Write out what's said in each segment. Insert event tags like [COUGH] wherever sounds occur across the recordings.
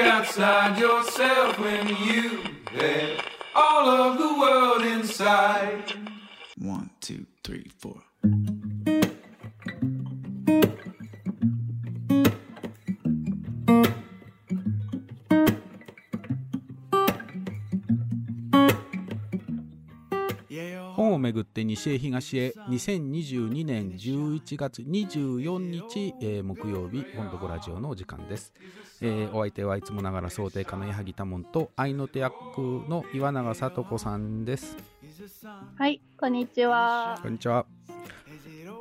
outside yourself when you had all of the world inside? One, two, three, four. 本をめぐって西へ東へ2022年11月24日、えー木曜日本どこラジオのお時間です、えーお相手はいつもながら想定家の矢作多門と愛の手役の岩永聡子さんです。はい、こんにちは。こんにちは。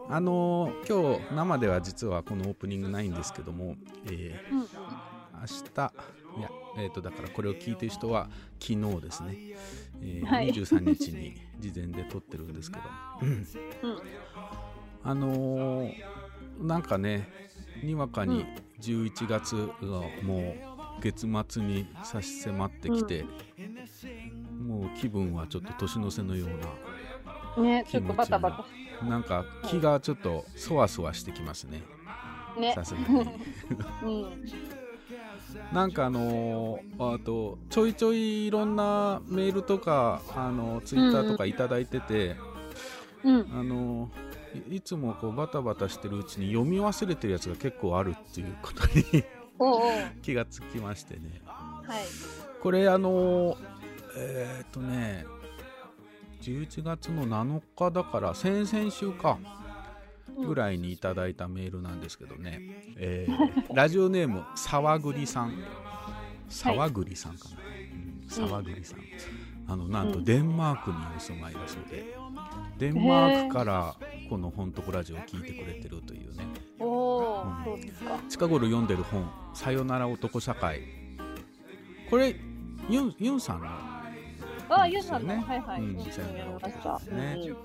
あのー今日生では実はこのオープニングないんですけども、えーうん、明日いや、えー、とだからこれを聞いてる人は昨日ですね、えーはい。23日に事前で撮ってるんですけど、うん。うん、あのーなんかねにわかに11月がもう月末に差し迫ってきて、もう気分はちょっと年の瀬のようね、ちょっとバタバがなんか気がちょっとそわそわしてきますね。さ、すがに。[LAUGHS] うん、なんかあのーあとちょいちょいいろんなメールとかあのツイッターとかいただいてて、うん、あのいいつもこうバタバタしてるうちに読み忘れてるやつが結構あるっていうことに [LAUGHS] 気がつきましてね。はい、これあのーえーっとね11月の7日だから先々週かぐらいにいただいたメールなんですけどね、えーラジオネーム [LAUGHS] 沢栗さん。沢栗さんかな、うん沢栗さん、あのなんとうん。デンマークにお住まいだそうで、デンマークからこの「本当ラジオ」を聞いてくれてるというね。おおうん、そうですか。近頃読んでる本「さよなら男社会」これユンユンさんのね。ゆうさんの、はいはい、うんうん、さよなら。男ね。うん。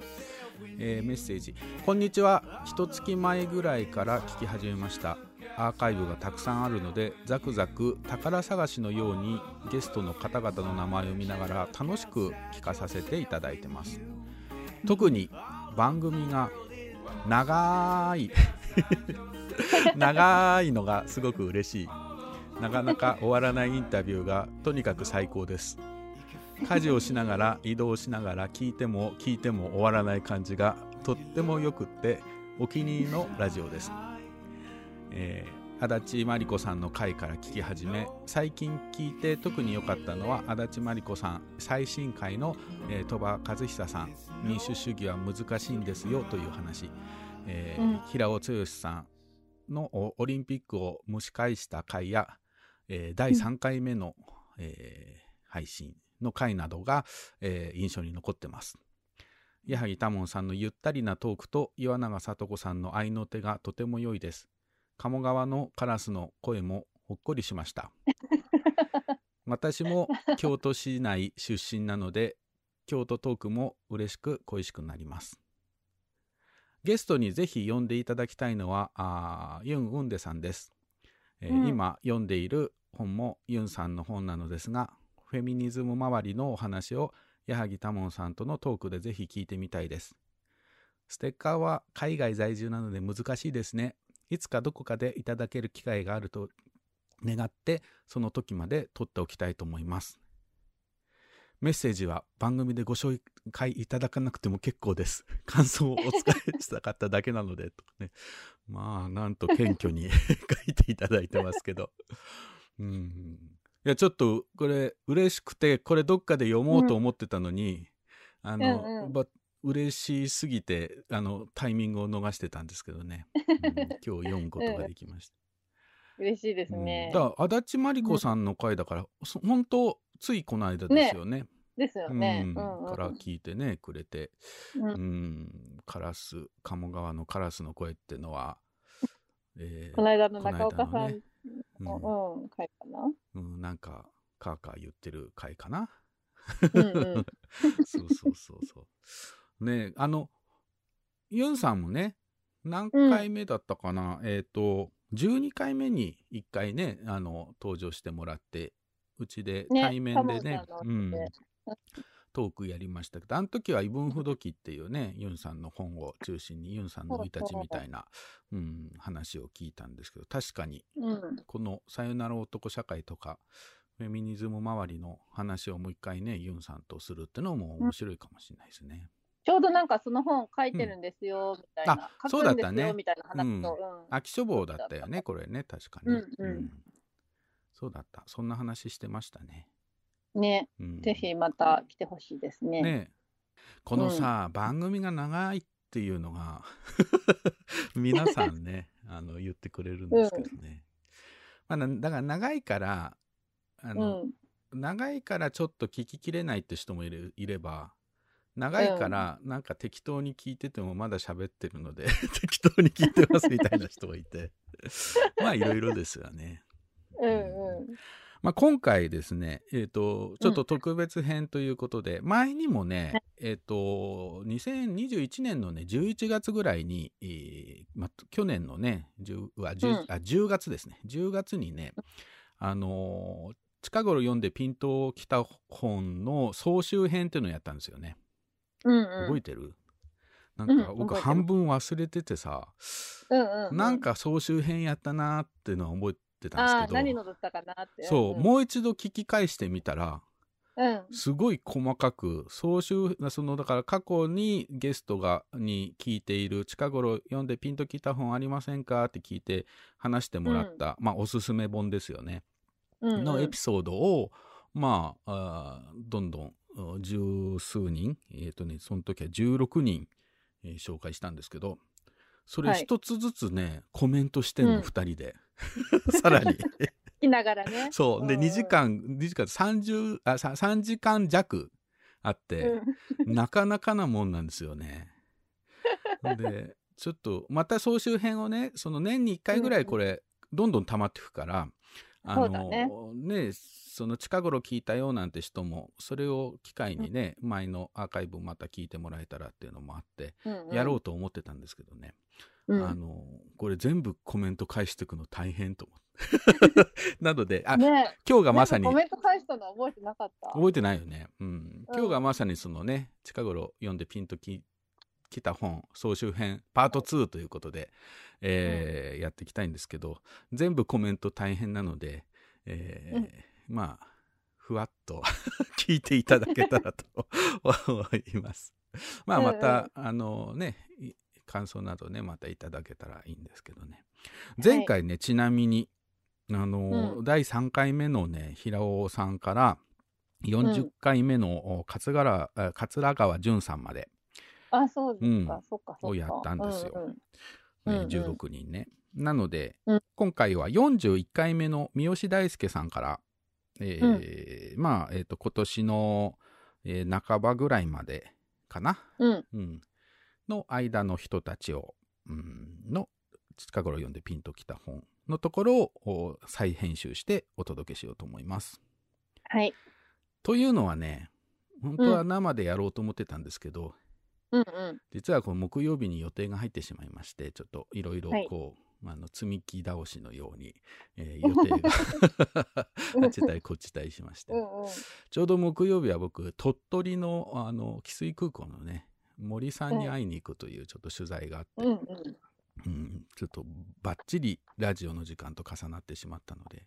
えーメッセージ。こんにちは。一月前ぐらいから聞き始めました。アーカイブがたくさんあるのでザクザク宝探しのようにゲストの方々の名前を見ながら楽しく聞かさせていただいてます特に番組が長い [LAUGHS] 長いのがすごく嬉しい。なかなか終わらないインタビューがとにかく最高です。家事をしながら移動しながら聞いても聞いても終わらない感じがとってもよくってお気に入りのラジオです、えー足立真理子さんの回から聞き始め最近聞いて特に良かったのは足立真理子さん最新回の、えー鳥羽和久さん民主主義は難しいんですよという話、えーうん平尾剛さんのおオリンピックを蒸し返した回や、えー第3回目の、えー配信の回などが、えー印象に残ってます。矢作多門さんのゆったりなトークと岩永聡子さんの合いの手がとても良いです。鴨川のカラスの声もほっこりしました。[LAUGHS] 私も京都市内出身なので京都トークも嬉しく恋しくなります。ゲストにぜひ呼んでいただきたいのはあーユン・ウンデさんです、えーうん今読んでいる本もユンさんの本なのですがフェミニズム周りのお話を矢作多門さんとのトークでぜひ聞いてみたいです。ステッカーは海外在住なので難しいですね。いつかどこかでいただける機会があると願ってその時まで取っておきたいと思います。メッセージは番組でご紹介いただかなくても結構です。[LAUGHS] 感想をお伝えしたかっただけなので、とかね。[LAUGHS] まあ、なんと謙虚に [LAUGHS] 書いていただいてますけど。うん。いや、ちょっとこれ嬉しくて、これどっかで読もうと思ってたのに、あの、うんうんば嬉しすぎて、あの、タイミングを逃してたんですけどね。うん今日読むことができました。嬉しいですね。うんだから足立真理子さんの回だから、そ本当ついこの間ですよね。ですよね。うんうんから聞いてねくれて、うんうん、カラス鴨川のカラスの声ってのは、[LAUGHS] えーこの間の中岡さんこの間のねの、うん、回かな？うん、なんかカーカー言ってる回かな？うんうん [LAUGHS] そうそうそうそう。ねあのユンさんもね何回目だったかな、えっ、と12回目に1回ねあの登場してもらってうちでね対面でねタモさんのうんトークやりましたけど、あの時はイブンフドキっていうね、ユンさんの本を中心にユンさんの生い立ちみたいな、うん、話を聞いたんですけど、確かにうん。このさよなら男社会とか、フェミニズム周りの話をもう一回ね、ユンさんとするってのも面白いかもしれないですね。ちょうどなんかその本書いてるんですよ、みたいな。あ書そうだったねみたいな話と。うん秋書房だったよね、これね、確かに。うんうんそうだった。そんな話してましたね。ね、うん、ぜひまた来てほしいですね。ねこのさ、番組が長いっていうのが [LAUGHS] 皆さんね [LAUGHS] あの言ってくれるんですけどね、まあ、なだから長いからあうの、ん。長いからちょっと聞ききれないって人もいるいれば長いからなんか適当に聞いててもまだ喋ってるので [LAUGHS] 適当に聞いてますみたいな人がいてまあいろいろですよね。うんうん。まあ、今回ですね、えっ、と、ちょっと特別編ということで、前にもね、えっ、と、2021年のね、11月ぐらいに、えーまあ、去年のね、10, は 10,、うんあ10月ですね、10月にね、あのー近頃読んでピンときた本の総集編っていうのをやったんですよね。うんうん。覚えてる？なんか僕半分忘れててさ、うんうん。なんか総集編やったなーっていうのは覚えてたんですけど、何のだったかなって。そう、んんもう一度聞き返してみたら、うん。すごい細かく、総集、その、だから過去にゲストが、に聞いている、近頃読んでピンときた本ありませんかって聞いて話してもらった、まあ、おすすめ本ですよね。うんうんのエピソードを、まあ、あーどんどん、うん十数人、えっ、とね、その時は16人、えー紹介したんですけど、それはい一つずつね、コメントしてんの、うん二人で。[LAUGHS] さらに。聞きながらね。[LAUGHS] そう。で、んん2時。間、2時間、30、あ、さ3時間弱あって、うん [LAUGHS] なかなかなもんなんですよね。で、ちょっと、また総集編をね、その年に1回ぐらいこれ、どんどん溜まっていくから、あの、ねね、その近頃聞いたよなんて人も、それを機会にね、前のアーカイブまた聞いてもらえたらっていうのもあって、うんうんやろうと思ってたんですけどね。うんあの、これ全部コメント返していくの大変と思って。[LAUGHS] なので、あ、ね今日がまさにコメント返したの覚えてなかった。覚えてないよね。うん。今日がまさにそのね、近頃読んでピンとききた本、総集編、パート2ということで、えーやっていきたいんですけど、全部コメント大変なので、えーうん。まあ、ふわっと [LAUGHS] 聞いていただけたらと [LAUGHS] 思います。まあ、また、あのね、い感想などね、またいただけたらいいんですけどね。前回ね、ちなみに、あの、うん。第3回目のね、平尾さんから、40回目のお桂川あ桂川淳さんまで、あ、そうですうんか。そっか、そっか。をやったんですようんうんねうんうん16人ね。なので、うん今回は41回目の三好大輔さんから、えーまあ、えっ、と、今年の、えー半ばぐらいまでかな、うん。うん、の間の人たちを、うん、の近頃読んでピンときた本のところをお再編集してお届けしようと思います。はい。というのはね、本当は生でやろうと思ってたんですけど、うんうん。実はこの木曜日に予定が入ってしまいまして、ちょっといろいろはいこう、あの積み木倒しのように、えー [LAUGHS] 予定があっちたりこっちたりしまして、うんうん。ちょうど木曜日は僕、鳥取のあの汽水空港のね、森さんに会いに行くというちょっと取材があって、うんうん。うんちょっとバッチリラジオの時間と重なってしまったので、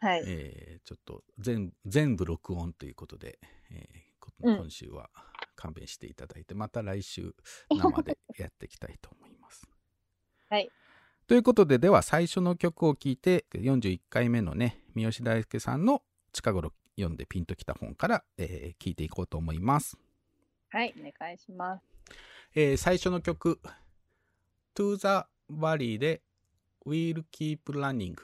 はい。えーちょっと全全部録音ということで、えー今週は勘弁していただいて、また来週生でやっていきたいと思います。[LAUGHS] はい。ということで、では最初の曲を聴いて、41回目のね、三好大輔さんの近頃読んでピンときた本から、えー聞いていこうと思います。はい。お願いします。えー最初の曲、To the Valley で We'll Keep Running。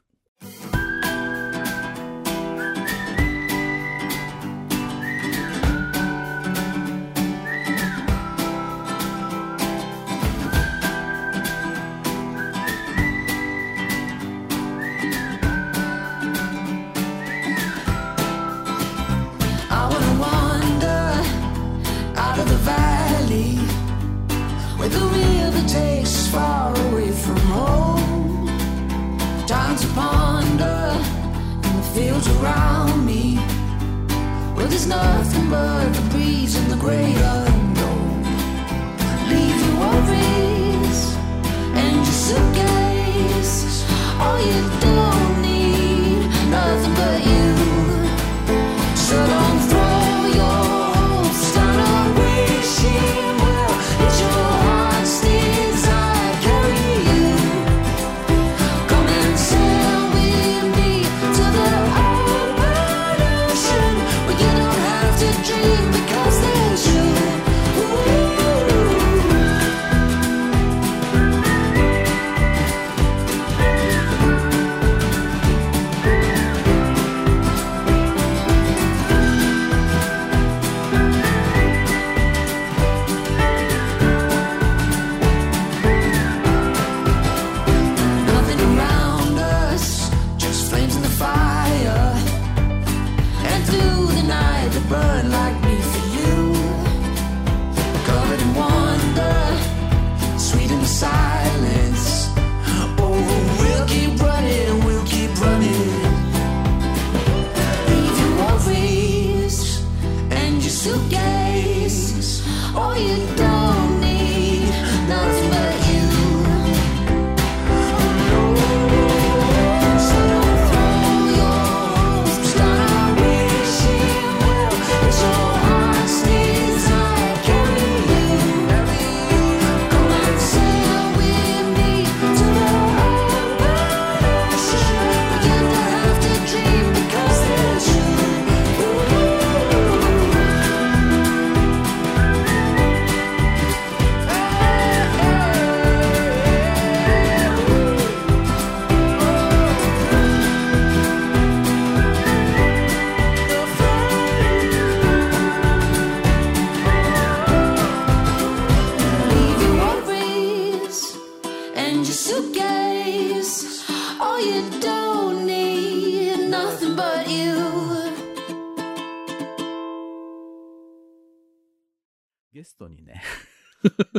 is nothing but the breeze in the great unknown. Leave your worries and your suitcase. All you do.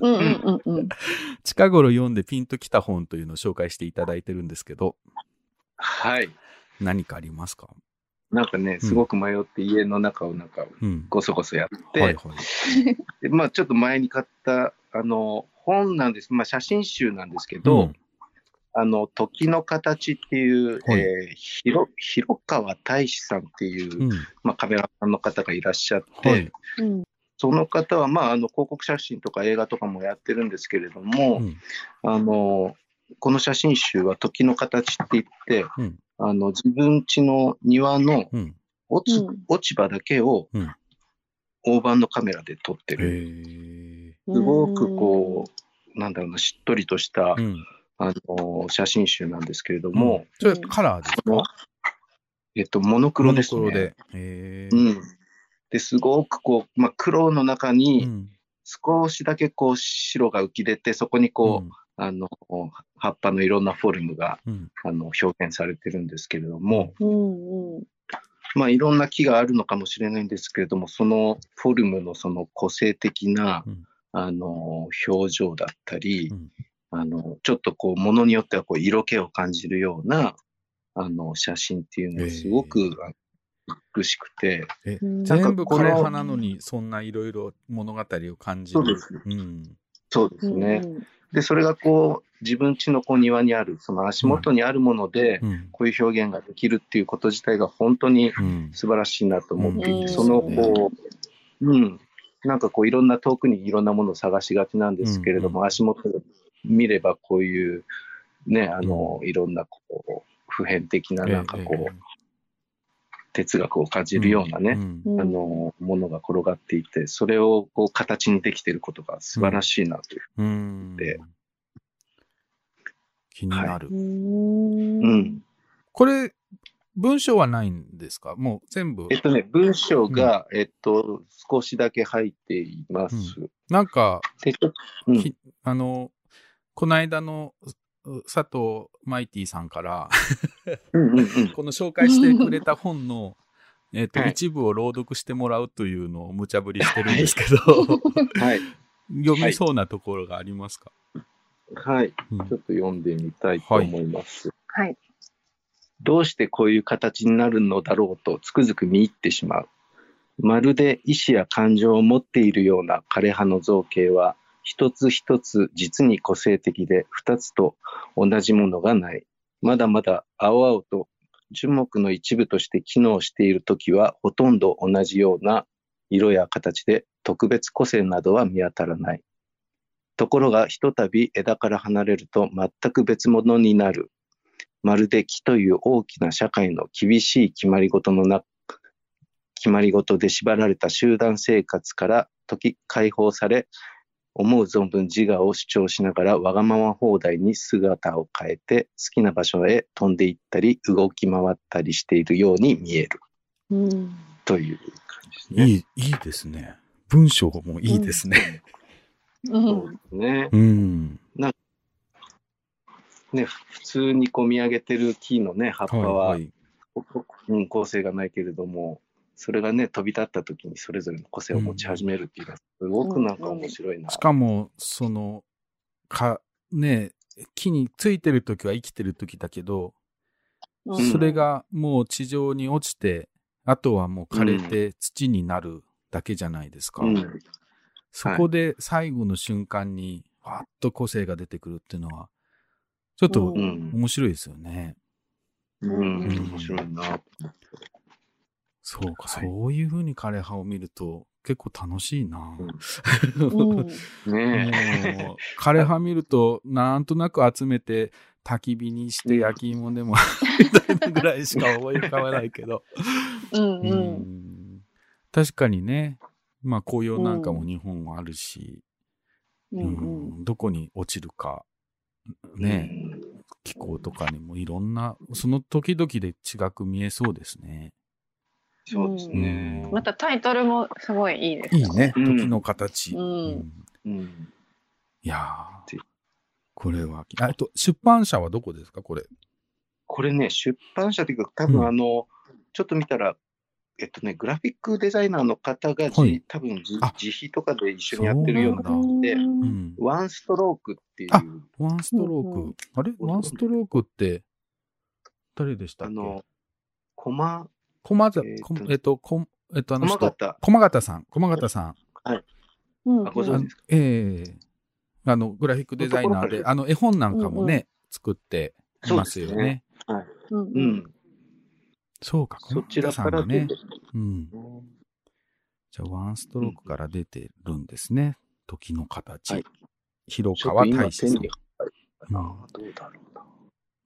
[LAUGHS] 近頃読んでピンときた本というのを紹介していただいてるんですけど、はい。何かありますか？なんかね、すごく迷って家の中をなんかうん。ごそごそやって、はいはい。でまあちょっと前に買ったあの本なんです、まあ写真集なんですけど、うんあの、時の形っていう、はいえーひろ広川大志さんっていう、うん。まあカメラマンの方がいらっしゃって、はい。うんその方は、まあ、あの広告写真とか映画とかもやってるんですけれども、うんあのこの写真集は時の形って言って、うんあの自分家の庭のうん。落ち,、うん落ち葉だけをうん大判のカメラで撮ってへる。え。すごくこう、なんだろうな、しっとりとした、うん。あの写真集なんですけれども、それカラーですか？えっと、モノクロですね。モノクロで。うん。ですごくこう、まあ、黒の中うにん。少しだけこう白が浮き出て、そこにこう、あの葉っぱのいろんなフォルムがうん。あの表現されてるんですけれども、うんうん。まあ、いろんな木があるのかもしれないんですけれども、そのフォルムのその個性的な、うん。あの表情だったり、うん。あのちょっとこう、ものによってはこう色気を感じるようなあの写真っていうのがすごく、あの美しくて、全部この枯れ葉なのに、そんないろいろ物語を感じる？そうですうん。そうですね。うんで、それがこう、自分家のこう庭にある、その足元にあるもので、うん。こういう表現ができるっていうこと自体が本当にうん。素晴らしいなと思っていて、うんそのこう、うん、なんかこういろんな遠くにいろんなものを探しがちなんですけれども、うん足元で見ればこういう、ね、あの、いろんなこう、普遍的ななんかこう、ええ哲学を感じるようなね、んうんあの、ものが転がっていて、それをこう形にできていることが素晴らしいなという。うん。で気になる。うんうん。これ、文章はないんですか？もう全部え。っとね、文章が、えっと、少しだけ入っています。なんか、で、ちょっと、うんきあの、この間のう佐藤マイティさんから。[LAUGHS] この紹介してくれた本の、えっと、[LAUGHS] はい一部を朗読してもらうというのを無茶ぶりしてるんですけど、はい。[LAUGHS] 読めそうなところがありますか、はい。うんちょっと読んでみたいと思います。はい。どうしてこういう形になるのだろうとつくづく見入ってしまう。まるで意志や感情を持っているような枯葉の造形は、一つ一つ実に個性的で、二つと同じものがない。まだまだ青々と樹木の一部として機能しているときは、ほとんど同じような色や形で特別個性などは見当たらない。ところが、ひとたび枝から離れると全く別物になる。まるで木という大きな社会の厳しい決まり事の中、決まり事で縛られた集団生活から解放され、思う存分自我を主張しながらわがまま放題に姿を変えて好きな場所へ飛んでいったり動き回ったりしているように見えるうん。という感じですね。いい、いいですね。文章もいいですね。うん。ねうん。ね普通にこう見上げてる木のね葉っぱは、はい。うん、構成がないけれども、それがね、飛び立った時にそれぞれの個性を持ち始めるっていうのは、すごくなんか面白いな。しかも、その、か、ね、木についてる時は生きてる時だけど、うんそれがもう地上に落ちて、あとはもう枯れて土になるだけじゃないですか。うんそこで最後の瞬間に、わっと個性が出てくるっていうのは、ちょっとうん。面白いですよね。うん。うん面白いな。そうか、はいそういう風に枯葉を見ると結構楽しいな。う [LAUGHS] 枯葉見ると、なんとなく集めて焚き火にして焼き芋でもみたいなぐらいしか思い浮かばないけど。うん。ううん。ん確かにね、まあ紅葉なんかも日本はあるし、ううんん。どこに落ちるか、え。ね、気候とかにもいろんな、その時々で違く見えそうですね。そうですね。またタイトルもすごいいいですよ。いいね、うん。時の形。いやこれは、あえっと、出版社はどこですか、これ。これね、出版社というか、多うん。分あの、ちょっと見たら、えっとね、グラフィックデザイナーの方がじ、はい。多分自費とかで一緒にやってるようなそうなんだ。感じで、うん。ワンストロークっていう、あワンストローク。あれ？ワンストロークって、誰でしたっけ？あの、コマ、駒ざ、えーとこえっと、こえっと、あの人、駒形、駒形さん、駒形さん。うん。あご存知ですか？ええあの、グラフィックデザイナーで、あの、絵本なんかもね、作っていますよねそうですね。はい。うん。ううん。ん。そうか、そちらさんがねから出て。うん。じゃあ、ワンストロークから出てるんですね。時の形。はい広川大志さん。なあどうだろうな。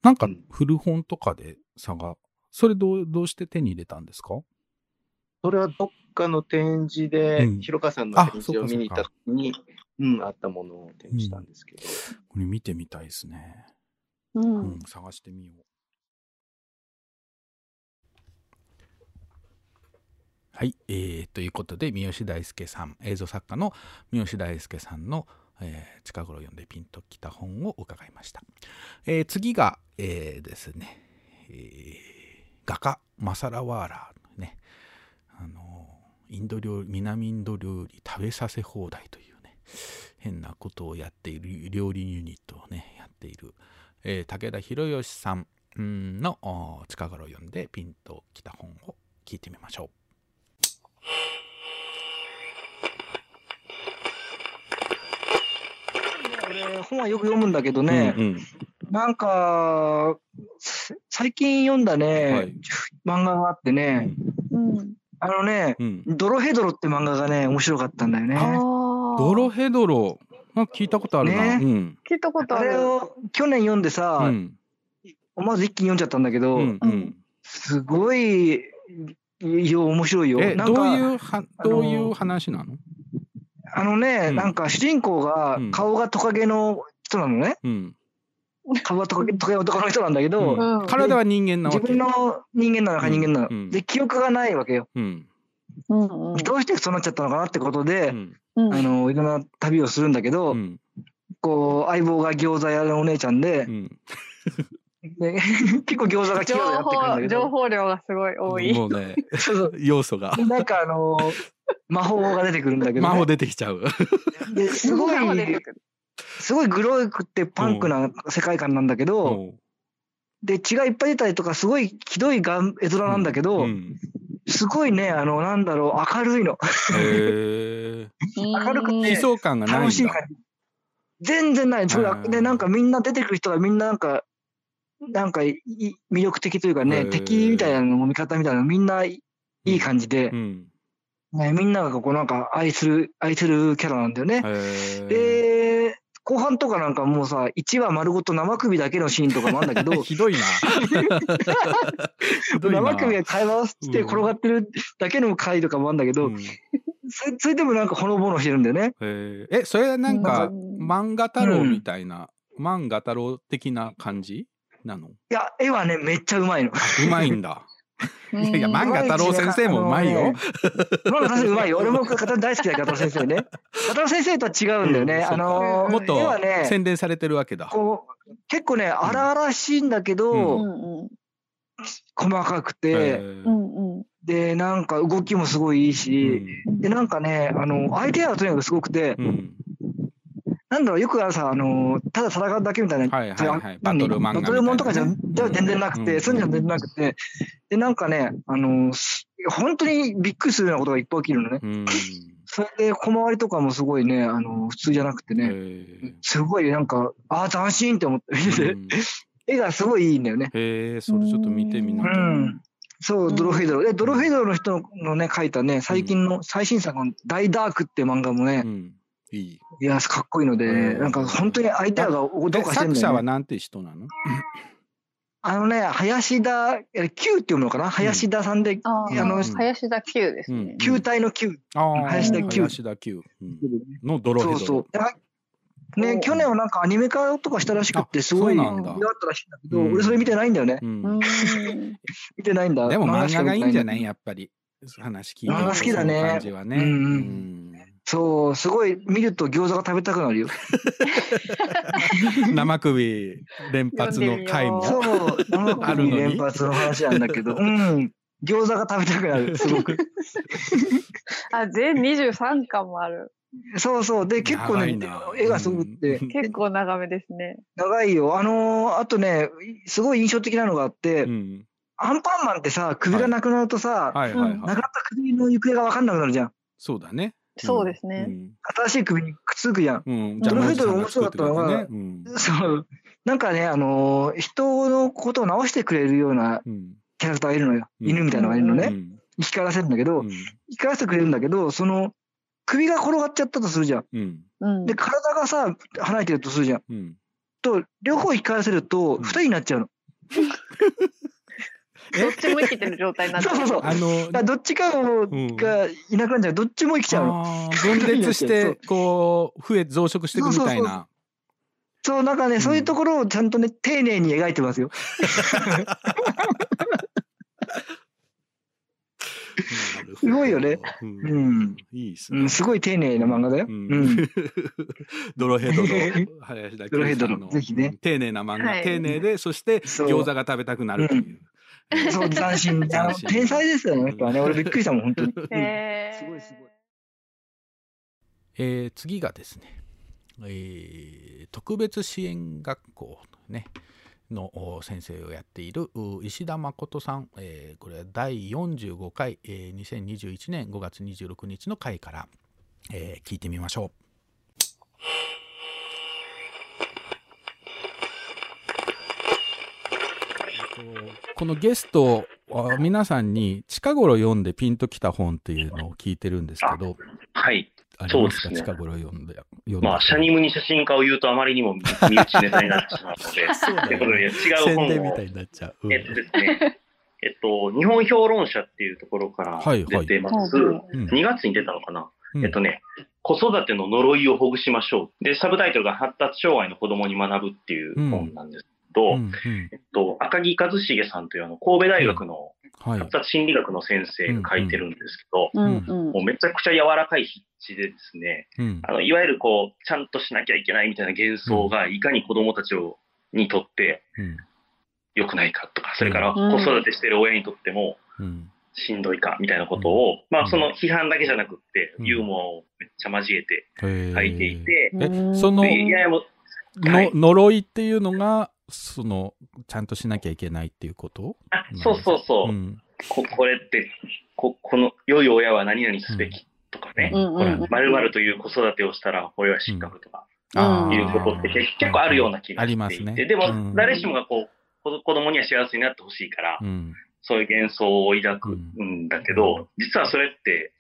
なんかうん古本とかで探、それどう、どうして手に入れたんですか？それはどっかの展示で、うん広川さんのあ展示を見に行った時に、うん、あったものを手にしたんですけど。これ見てみたいですね。ううんん。、探してみよう。はい、えー、ということで、三好大輔さん、映像作家の三好大輔さんの、えー近頃読んでピンときた本を伺いました。えー次が、えーですね、えー画家、マサラワーラー、ね、あのインド料理、南インド料理食べさせ放題というね、変なことをやっている料理ユニットをね、やっている、えー武田博義さんの近頃読んでピンときた本を聞いてみましょう。俺、本はよく読むんだけどう。ね、うんなんか、さ最近読んだね、はい漫画があってね、うん。あのね、うん。ドロヘドロって漫画がね、面白かったんだよね。ああ。ドロヘドロ、なんか聞いたことあるな。ねうん。聞いたことある。あれを去年読んでさ、うん。思わず一気に読んじゃったんだけど、うん。うん。すごい、いよ、面白いよ。え、なんかどういうは、どういう話なの？あのね、うんなんか主人公がうん顔がトカゲの人なのね。うん。顔がトカゲトカゲ男の人なんだけど、うんうん体は人間なわけ。自分の人間なのか人間なの。うんで、記憶がないわけよ。うん。どうしてそうなっちゃったのかなってことで、あの、いろんな旅をするんだけど、うん。こう、相棒が餃子屋のお姉ちゃんでう、ん。で結構餃子が違情うやってくるんだ報、けど、情報量がすごい多い。もうね、[LAUGHS] そうそう要素が。なんかあの、魔法が出てくるんだけど、魔法ね、出てきちゃう。ですごい、すごいグロくてパンクな世界観なんだけど、うんで、血がいっぱい出たりとか、すごいひどいがん絵面なんだけど、うんすごいね、あの、なんだろう、明るいの。へえ。明るくて悲壮感がないんだ。楽しい感じ。全然ない。そううんで、なんかみんな出てくる人がみんななんか、なんか魅力的というかね、敵みたいなのも味方みたいなのみんないいい感じでう、ん。ね、みんながこうなんか愛する、愛するキャラなんだよね。で、後半とかなんかもうさ、1話丸ごと生首だけのシーンとかもあるんだけど、[LAUGHS] [LAUGHS] ひどいな。生首が会話をして転がってるだけの回とかもあるんだけど、うんそれそれでもなんかほのぼのしてるんだよね。へえ、え、それはなんか、うん漫画太郎みたいな、漫画太郎的な感じなの？いや、絵はね、めっちゃうまいの。うまいんだ。[LAUGHS] [LAUGHS] うんいや、漫画太郎先生もうまいよ。[LAUGHS] 漫画先生うまいよ。俺も片大好きだから、片先生ね。[LAUGHS] 片先生とは違うんだよね。うんあのー、もっとね、洗練されてるわけだ。こう、結構ね、荒々しいんだけど、ううんうん細かくへて、えうんうんで、なんか動きもすごいいいし、で、なんかね、あの、アイデアがとにかくすごくて、うん。なんだろう、よくあるさ、あの、ただ戦うだけみたいな、はいはいはいバトル漫画みたいなねバトルもんとかじゃじゃ全然なくて、うんそういうのじゃ全然なくて、で、なんかね、あの、す本当にびっくりするようなことがいっぱい起きるのね。うん。それで、小回りとかもすごいね、あの、普通じゃなくてへね、えすごいなんか、ああ、斬新って思って見てて、うん [LAUGHS] 絵がすごいいいんだよね。へえ、それちょっと見てみなうきゃ。ん。そう、ドロフェイドロ。で、ドロフェイドロの人のね、描いたね、最近の最新作の大ダークっていう漫画もねう、ん。いい。いや、かっこいいので、うんなんか本当にアイデアがどうえかして作んだよね。者はなんて人なの？あのね、林田、え Q って読むのかな？林田さんで、ああのあ、林田九ですね。球体の Q。ああ、林田九林田九うんのドロヘドロ。そうそう。あね、お去年はなんかアニメ化とかしたらしくって、すごいそうなんだ盛り上がったらしいんだけど、うん俺それ見てないんだよね。うんうん [LAUGHS] 見てないんだ。でも漫画がいいんじゃない？やっぱり。話聞いて漫画好きだねその感じはね。そう、すごい見ると餃子が食べたくなるよ。[LAUGHS] 生首連発の回も。そう、生あるのに？連発の話なんだけど、うん。餃子が食べたくなる、すごく。[LAUGHS] あ、全23巻もある。そうそう。で、結構ね絵がすごくって、うん結構長めですね。長いよ。あのーあとね、すごい印象的なのがあって、うんアンパンマンってさ、首がなくなるとさ、はいはいはい。なくなった首の行方が分かんなくなるじゃん。そうだね。そうですね。新しい首にくっつくじゃん。うん。うん。ドロヘドロジャムおじさんが作ってくれてねうんそう。なんかね、あのー人のことを直してくれるようなうん。キャラクターがいるのよ。うん犬みたいなのがいるのね。うん生き返らせるんだけど、うん生き返らせてくれるんだけど、その、首が転がっちゃったとするじゃん。で、体がさ、離れてるとするじゃん。うん。と、両方生き返らせると、ん二人になっちゃうの。[LAUGHS] どっちも生きてる状態になってる。そうそうそう。あのどっちかがいなくなっちゃう。どっちも生きちゃう分裂して、[LAUGHS] こう、増え、増殖していくみたいな。そう、なんかね、そういうところをちゃんとね、丁寧に描いてますよ。[LAUGHS] すごいよね。う。うんん。いいっすね。うん、すごい丁寧な漫画だよ。ううん [LAUGHS] ん。ドロヘドロ、林田ドロヘドのぜひね丁寧な漫画、はい丁寧で、そして餃子が食べたくなるという。そう、斬新。あの斬新天才ですよね、やっぱね。俺びっくりしたもん、本当に。[LAUGHS] へーすごいすごい。えー次がですね、えー特別支援学校、ね、のお先生をやっているう石田誠さん、えーこれは第45回、えー2021年5月26日の回から、えー聞いてみましょう。えっとこのゲストは皆さんに近頃読んでピンときた本っていうのを聞いてるんですけど、はい。ありますか、そうですね。近頃読んで。読んだ。まあ、シャニムに写真家を言うとあまりにも身内ネタになってしまうので、そうだよね。ということで違う宣本を伝みたいになっちゃう。うん。えっとですね、えっと、日本評論者っていうところからはいはい。出てます。うん。うん。2月に出たのかな、うん。えっとね、子育ての呪いをほぐしましょう。で、サブタイトルが発達障害の子供に学ぶっていう本なんです。けど、うんうん。えっと、赤木一茂さんというあの神戸大学のはい。発達心理学の先生が書いてるんですけど、うんうん。もうめちゃくちゃ柔らかい筆致でですね、うん。あの、いわゆるこう、ちゃんとしなきゃいけないみたいな幻想が、いかに子供たちを、にとってうん。良くないかとか、それからうん。子育てしてる親にとってもうん。しんどいかみたいなことを、まうん。あその批判だけじゃなくって、うん。ユーモアをめっちゃ交えて書いていて、えうん。そのでいやいやもう、はい。の呪いっていうのが、その、ちゃんとしなきゃいけないっていうこと？あ、そうそうそう、ん。ここれってここの良い親は何々すべきとかね、うんうんうん。ほら〇〇という子育てをしたら、これは失格とか、あー。いうことって結結構あるような気がありしていて、ますね。でも、うん。誰しもがこう、子子供には幸せになってほしいから、うん。そういう幻想を抱くんだけど、実はそれって、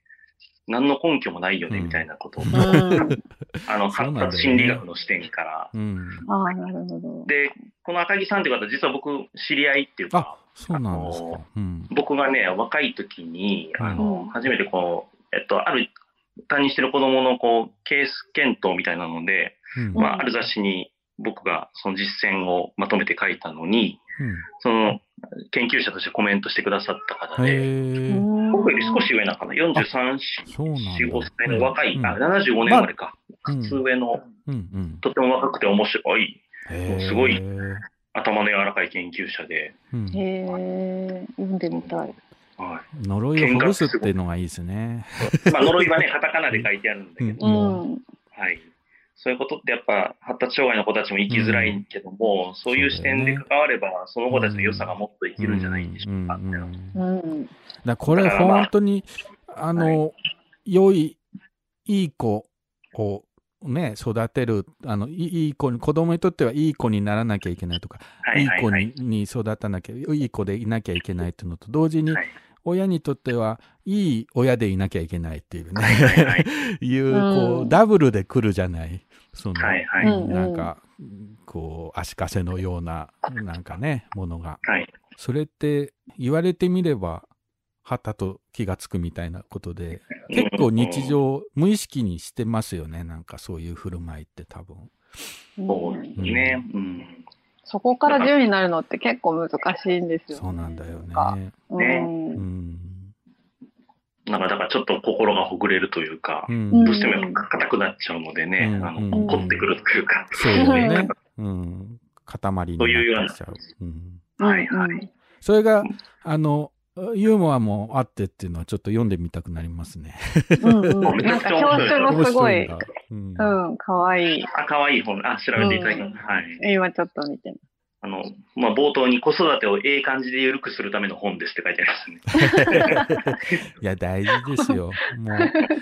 何の根拠もないよね、うんみたいなことを、うん。あの、発達心理学の視点から。うん。ああ、なるほど。で、この赤木さんという方、実は僕、知り合いっていうかあ、、そうなんですか。うん。僕がね、若い時に、あうの、ん初めてこう、えっと、ある、担任してる子供のこう、ケース検討みたいなので、うん。まあ、ある雑誌に僕がその実践をまとめて書いたのに、うんその、研究者としてコメントしてくださった方へで、え。僕より少し上なのかな、43、そうなんだ。4、5歳の若い、うんあ、75年生まれか。うん普通上の、うんうん。とても若くて面白い、すごい頭の柔らかい研究者で、うんへえ、読んでみたい。は呪いをほぐすっていうのがいいですね。い。まあ、呪いはね、[LAUGHS] カタカナで書いてあるんだけど、うん。はい。そういうことってやっぱ発達障害の子たちも生きづらいけども、そういう視点で関われば、その子たちの良さがもっと生きるんじゃないでしょうか。うん。うん。うん。うん。だからこれだからまあ本当に、あの、良い、いい子をね、育てる、あの、いいいい子に、子供にとってはいい子にならなきゃいけないとか、はいいい子はい。はいにに育たなきゃ、いい子でいなきゃいけないっていうのと同時に、はい親にとってはいい親でいなきゃいけないっていうね、はいはいはい [LAUGHS] いう、こう、うんダブルで来るじゃない。その、はいはい。うんなんか、こう、足かせのような、なんかね、ものが。はい。それって言われてみれば、はたと気がつくみたいなことで、結構日常、無意識にしてますよね。なんかそういう振る舞いって多分。そうですね。うん。そこから自由になるのって結構難しいんですよ、ね。そうなんだよかね。う。ねうんん。なんか、だからちょっと心がほぐれるというかう、うんん。どうしても硬くなっちゃうのでね、あうんうんの、凝ってくるというか。そうね。[LAUGHS] うん。塊にそういうようななってきちゃう。うん。はいはい。それが、あの、ユーモアもあってっていうのはちょっと読んでみたくなりますね。うんうん。めちゃくちなんか表紙もすごい。うんうん、かわいい。あ、可愛い本、あ、調べていただきます。はい。今ちょっと見てます。あの、まあ、冒頭に子育てをええ感じで緩くするための本ですって書いてありますね。[LAUGHS] いや、大事ですよ。もう、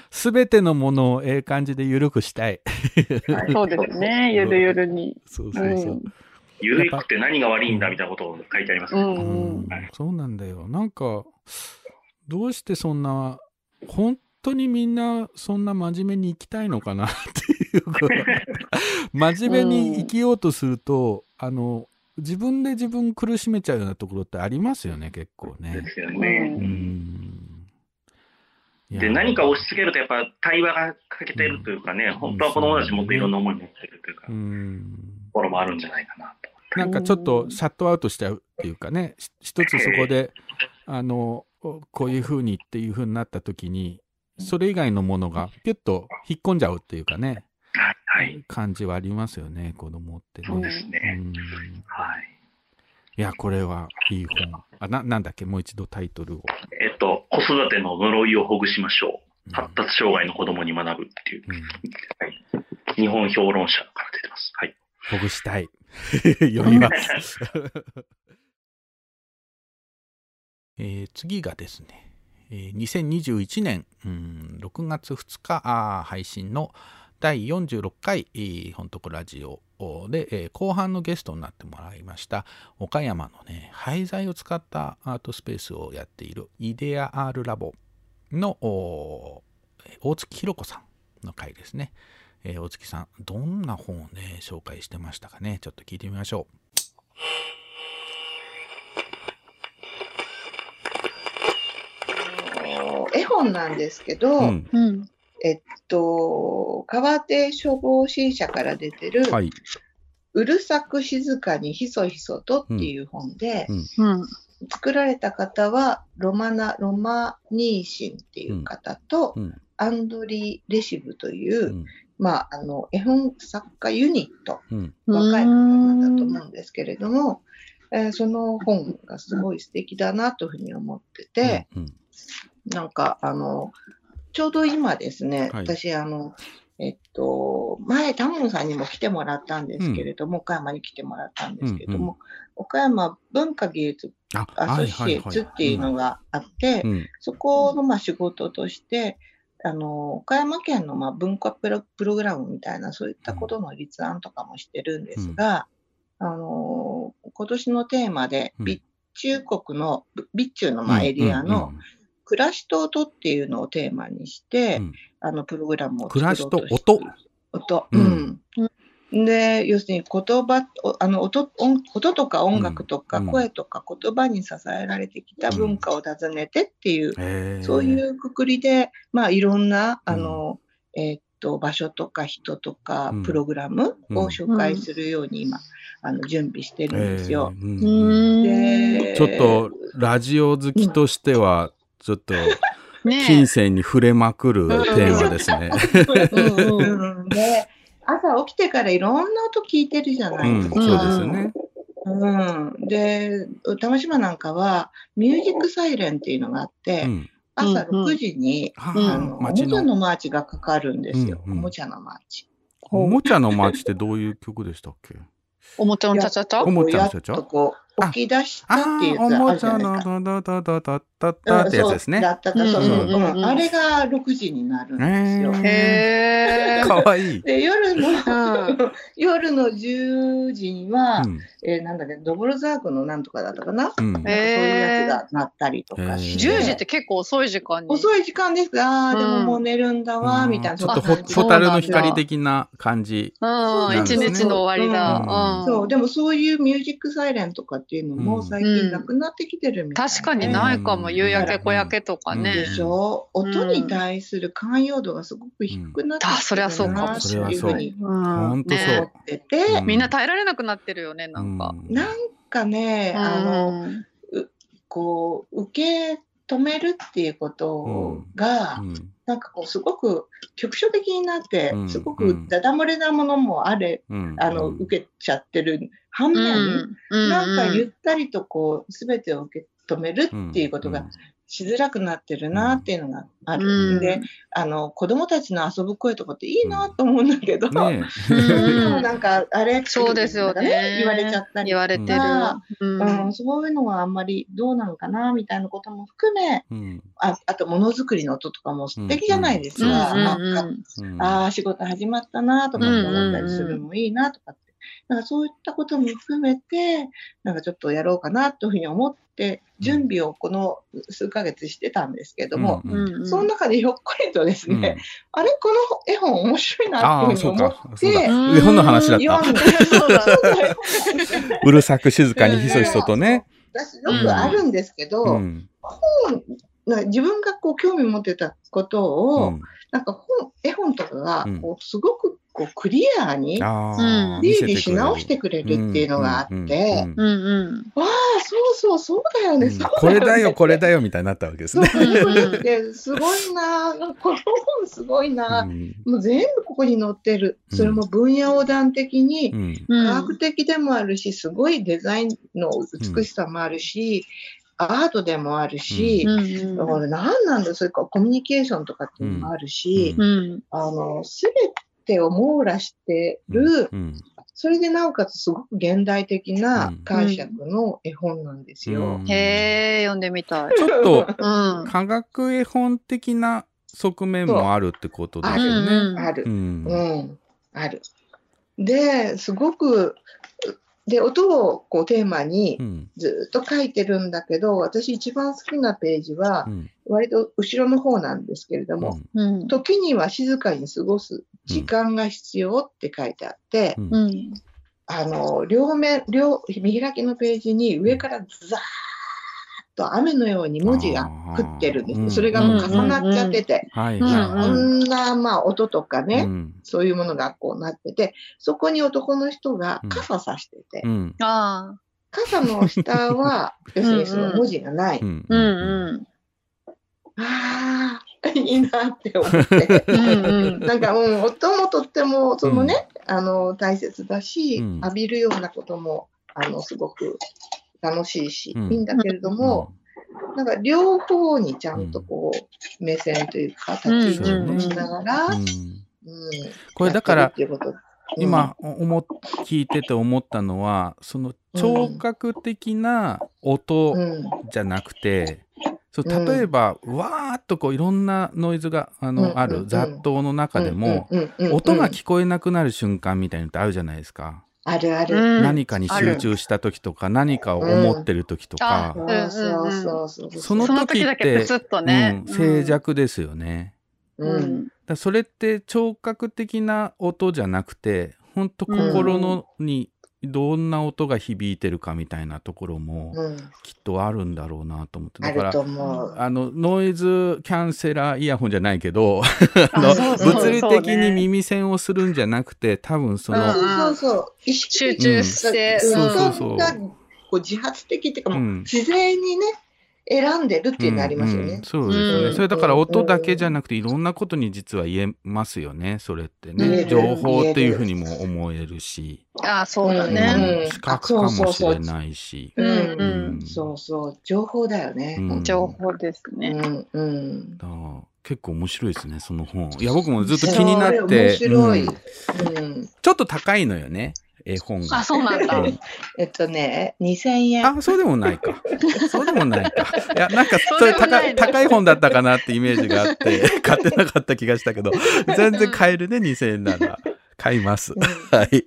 すべてのものをええ感じで緩くしたい。はいそうですね。ゆるゆるに。そうそうそう。緩くて何が悪いんだみたいなことを書いてありますね。うんううんん、そうなんだよ。なんか、どうしてそんな、本当にみんなそんな真面目に生きたいのかなっていうか [LAUGHS] 真面目に生きようとすると、あの、自分で自分苦しめちゃうようなところってありますよね、結構ねで。すようね。うん。で、何か押し付けるとやっぱ対話が欠けてるというかね、本当は子供たちもっといろんな思い持ってるというか、うとん。ころもあるんじゃないかなと。なんかちょっとシャットアウトしちゃうっていうかね、し一つそこで、あの、こういう風にっていう風になった時に、それ以外のものがピュッと引っ込んじゃうっていうかね、はい。はい。感じはありますよね、子供ってね。そうですね。うんはい。いや、これはいい本。あ、な、なんだっけ、もう一度タイトルを。えっと、子育ての呪いをほぐしましょう。うん発達障害の子供に学ぶっていう、うんはい、日本評論者から出てます。はい。ほぐしたい。[LAUGHS] 読みます。[LAUGHS] えー次がですね、えー2021年、うん、6月2日配信の第46回、えー、本当ラジオで、えー後半のゲストになってもらいました岡山のね廃材を使ったアートスペースをやっているイデアアールラボの大月ひろ子さんの回ですね。えー大月さん、どんな本をね、紹介してましたかね？ちょっと聞いてみましょ絵本なんですけど、う。うん。うん。えっと、川手消防新社から出てる、はい。うるさく静かにひそひそとっていう本で、うんうん。作られた方はロマナ・ロマニーシンっていう方と、うん。アンドリー・レシブという、うん。まあ、あの、絵本作家ユニット、うん。若い方だと思うんですけれども、えーその本がすごい素敵だなというふうに思ってて、うん。なんか、あの、ちょうど今ですね、はい私、あの、えっと、前、タモンさんにも来てもらったんですけれども、岡山に来てもらったんですけれども、岡山文化芸術あ、アソシエイツっていうのがあって、うん。そこのまあ仕事として、あの、岡山県のまあ文化プロプログラムみたいな、そういったことの立案とかもしてるんですが、あの、今年のテーマで、うん備中国の、備中のまあエリアの暮らしと音っていうのをテーマにして、うんあの、プログラムを暮らしと作ろうと音して音。ううんん。で、要するに言葉、おあの音、音音とか音楽とかうん。声とか言葉に支えられてきた文化を訪ねてっていう、へー。そういうくくりで、まあ、いろんな、あの、えーっと、場所とか人とかうん、プログラムうんを紹介するように今、あの、準備してるんですよ。うん。で、ちょっと、ラジオ好きとしては、ちょっと、ね琴線に触れまくるテーマですね。うんうん。うん。で、朝起きてからいろんな音聞いてるじゃない。ですか。うん。そうですよね。うん、で、玉島なんかは、ミュージックサイレンっていうのがあって、うん。朝うんうん。6時に、はあの、おもちゃのマーチがかかるんですよ。うんうん。おもちゃのマーチ。おもちゃのマーチってどういう曲でしたっけ？おもちゃのちゃちゃちゃおもちゃのやっちゃちゃとこう、起き出したあっていうやつあもちゃるじゃないですか。のだだだだだだだってやつですねうんそう。あれが6時になるんですよ。へへー。かわいい。で、夜の、うん夜の10時には、うんえーなんだっけ、ドボルザークのなんとかだったかな？そういうやつが鳴ったりとかして。へー10時って結構遅い時間に。遅い時間ですが、あーでもうんもう寝るんだわ、みたいな。ちょっとホタルの光的な感じ。うん、一日の終わりだ。そう、でもそういうミュージックサイレンとかっていうのもうん。最近なくなってきてるみたいで、確かにないかも、うん夕焼け小焼けとかね。でしょ？音に対する寛容度がすごく低くなってうん。あそりゃそうかもなってしれない。いうふうに思ってて、うん。みんな耐えられなくなってるよね、なんか。うん。なんかね、あの、うん。こう、受け止めるっていうことが、うんなんかこう、すごく局所的になって、うんすごくダダ漏れなものもあれ、うんあの、受けちゃってる反う面、んうん。なんかゆったりとこう、すべてを受け止めるっていうことがしづらくなってるなっていうのがある。うん。で、あの、子供たちの遊ぶ声とかっていいなと思うんだけど、うんねそういうのもなんか、あれ？そうですよね。言われちゃったり。言われてる。うん。うん、そういうのはあんまりどうなのかなみたいなことも含め、うん。ああと、ものづくりの音とかも素敵じゃないですうん。か。うん。ああ、仕事始まったなとかって思ったりするのもいいなとかって。なんかそういったことも含めて、なんかちょっとやろうかなというふうに思って、準備をこの数ヶ月してたんですけども、うんうんうんその中でひょっこりとですうんね、あれ、この絵本面白いなああ、っていうふうに思そうか。っ。て、絵本の話だったうだ。うるさく静かにひそひそとね。私よくあるんですけど、うんなんか自分がこう興味持ってたことを、うん。なんか本絵本とかがうん。こうすごくこうクリアにああ、整理し直してくれるっていうのがあって、うんうんうんうんうん。ああ、そうそう、そうだよね。これだよ、これだよ、みたいになったわけですね。いうことってすごいな、この本すごいな、うん。もう全部ここに載ってる。それも分野横断的に、科学的でもあるし、すごいデザインの美しさもあるし、アートでもあるし、うんうんだから何なんだ、それからコミュニケーションとかっていうのもあるし、うんうんあの、すべてを網羅してる、うんそれでなおかつすごく現代的な解釈の絵本なんですよ。うんへえ、読んでみたい。ちょっとうん。科学絵本的な側面もあるってことですようんね。うんあるう。んうん、ある。で、すごく、で、音をこうテーマにうん。ずっと書いてるんだけど、私一番好きなページはう、ん。割と後ろの方なんですけれども、うん。時には静かに過ごす時間が必要って書いてあって、うん。うん。あの、両面、両、見開きのページに上からザーッと雨のように文字が降ってるんです。それがもう重なっちゃってて、はいうんはいこんな、まあ、音とかね、うん。そういうものがこうなってて、そこに男の人がうん。傘さしてて、うん。ああ。傘の下は、要するにその文字がない。うんうん。うん。ああ、いいなって思って。うんうん。なんか、うん、音もとっても、そのね、あの、大切だし、うん。浴びるようなことも、あの、すごく楽しいし、うん。いいんだけれども、なんか両方にちゃんとこう、目線というか、立ち位置を持ちながら、うん。うん。これだから今、思っ聞いてて思ったのはその聴覚的な音うん。じゃなくて、そううん。例えば、わーっとこういろんなノイズがあの、うんうんある雑踏の中でも、うんうんうんうん音が聞こえなくなる瞬間みたいなのってあるじゃないですか。あるある。うん何かに集中した時とか何かを思ってる時とか、うんそうそうそうそう。そのその時時ってだけプツッとね。うん、静寂ですよね。ううんん。だそれって聴覚的な音じゃなくて本当心のにどんな音が響いてるかみたいなところもうん。きっとあるんだろうなと思って。だからあのノイズキャンセラーイヤホンじゃないけど [LAUGHS] 物理的に耳栓をするんじゃなくて多分その、集中して、うん。うん。そうそうがこう自発的っていうか、うん。自然にね、選んでるっていうのありますよねうんうん。そうですよね、うんそれだから音だけじゃなくていろんなことに実は言えますよねそれってね情報っていうふうにも思えるし、あ、そうだうんね。視覚かもしれないしうんうんうんそうそう。情報だよね。うん情報ですうね。ん。うん。だから結構面白いですねその本いや僕もずっと気になって面白い。うんうん。ちょっと高いのよね絵本が。あ、そうなんだ。うん。えっとね、2000円。あそうでもないか。[LAUGHS] そうでもないか。いやなんかそれ高いの。高い本だったかなってイメージがあって [LAUGHS] 買ってなかった気がしたけど全然買えるね2000円なら。買います。はい、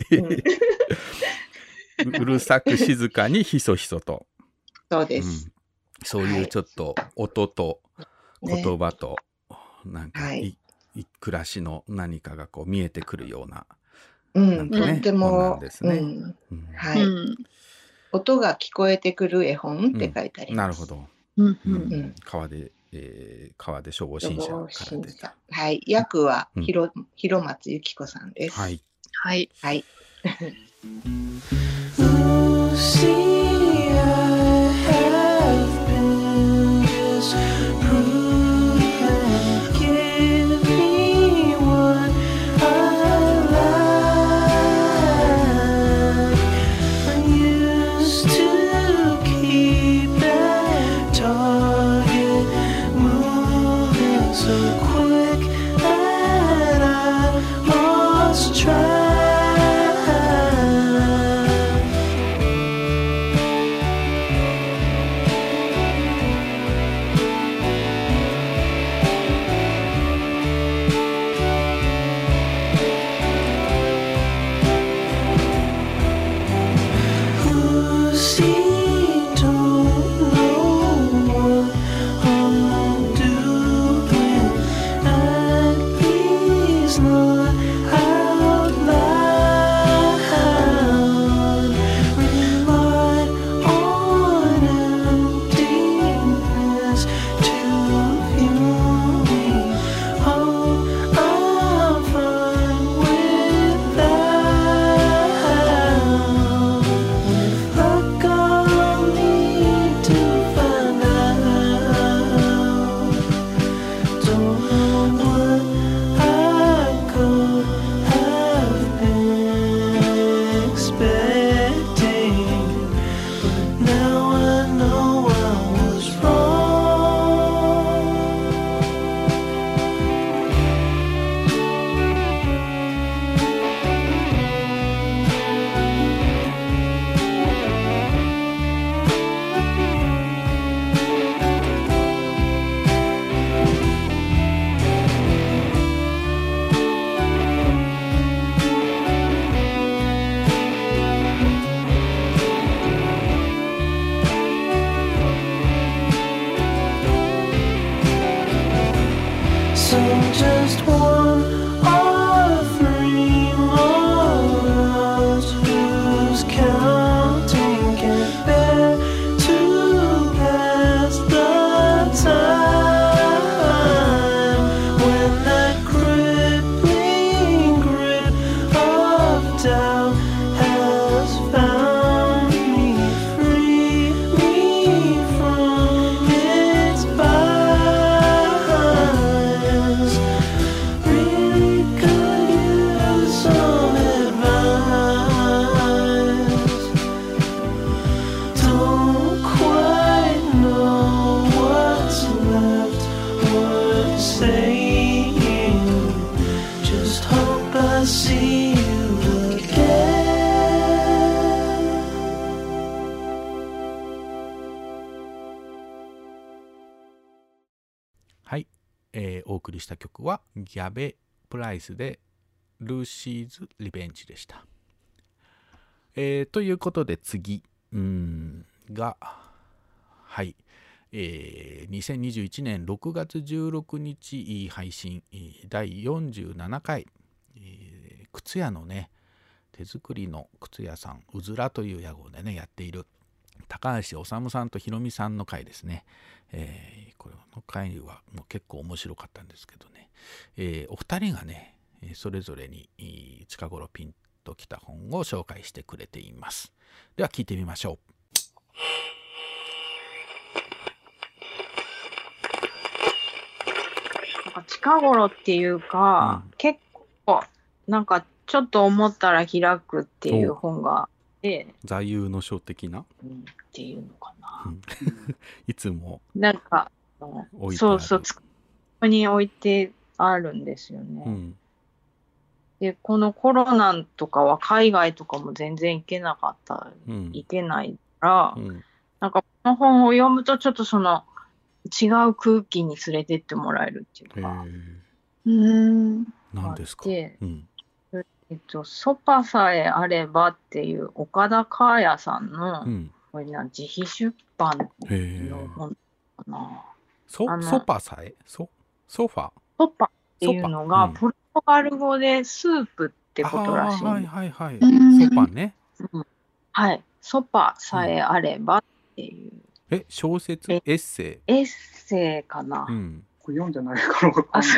う [LAUGHS] うるさく静かにひそひそと、うんそうです。そういうちょっと音とね言葉と、なんかい、はいい暮らしの何かがこう見えてくるような、うん。とってもはい。うん。音が聞こえてくる絵本って書いてあります。なるほど、うんううんんうん川で、えー川で消防新社から出たはい。役はうんひろ、広松由紀子さんです。はいはい。はい。[LAUGHS] ギャベ・プライスでルーシーズ・リベンジでした。えーということで次うんがはい、えー2021年6月16日配信第47回、えー靴屋のね手作りの靴屋さんうずらという屋号でねやっている高橋修さんとひろみさんの回ですね、えーこれの回はもう結構面白かったんですけど、えーお二人がねえーそれぞれにえー近頃ピンときた本を紹介してくれています。では聞いてみましょなんか近頃っていうか、結構、なんかちょっと思ったら開くっていう本があって、う座右の書的な、っていうのかな。うん。[LAUGHS] いつもなんか、そうそう、つここに置いてあるんですよね。うん。で、このコロナとかは海外とかも全然行けなかった、うん。行けないから、うん。なんかこの本を読むとちょっとその違う空気に連れてってもらえるっていうか。うん。何ですか？えっと、ソパさえあればっていう岡田カーヤさんの、うん。これな、自費出版への本かな。ソパさえ？ソソファ？ソパっていうのが、うん。ポルトガル語でスープってことらしい。はいです。はいはい。うん。ソパね。うん。はい。ソパさえあればっていう、え小説？エッセエッセイかな。イうん。これ読んでないからわかあ、んない。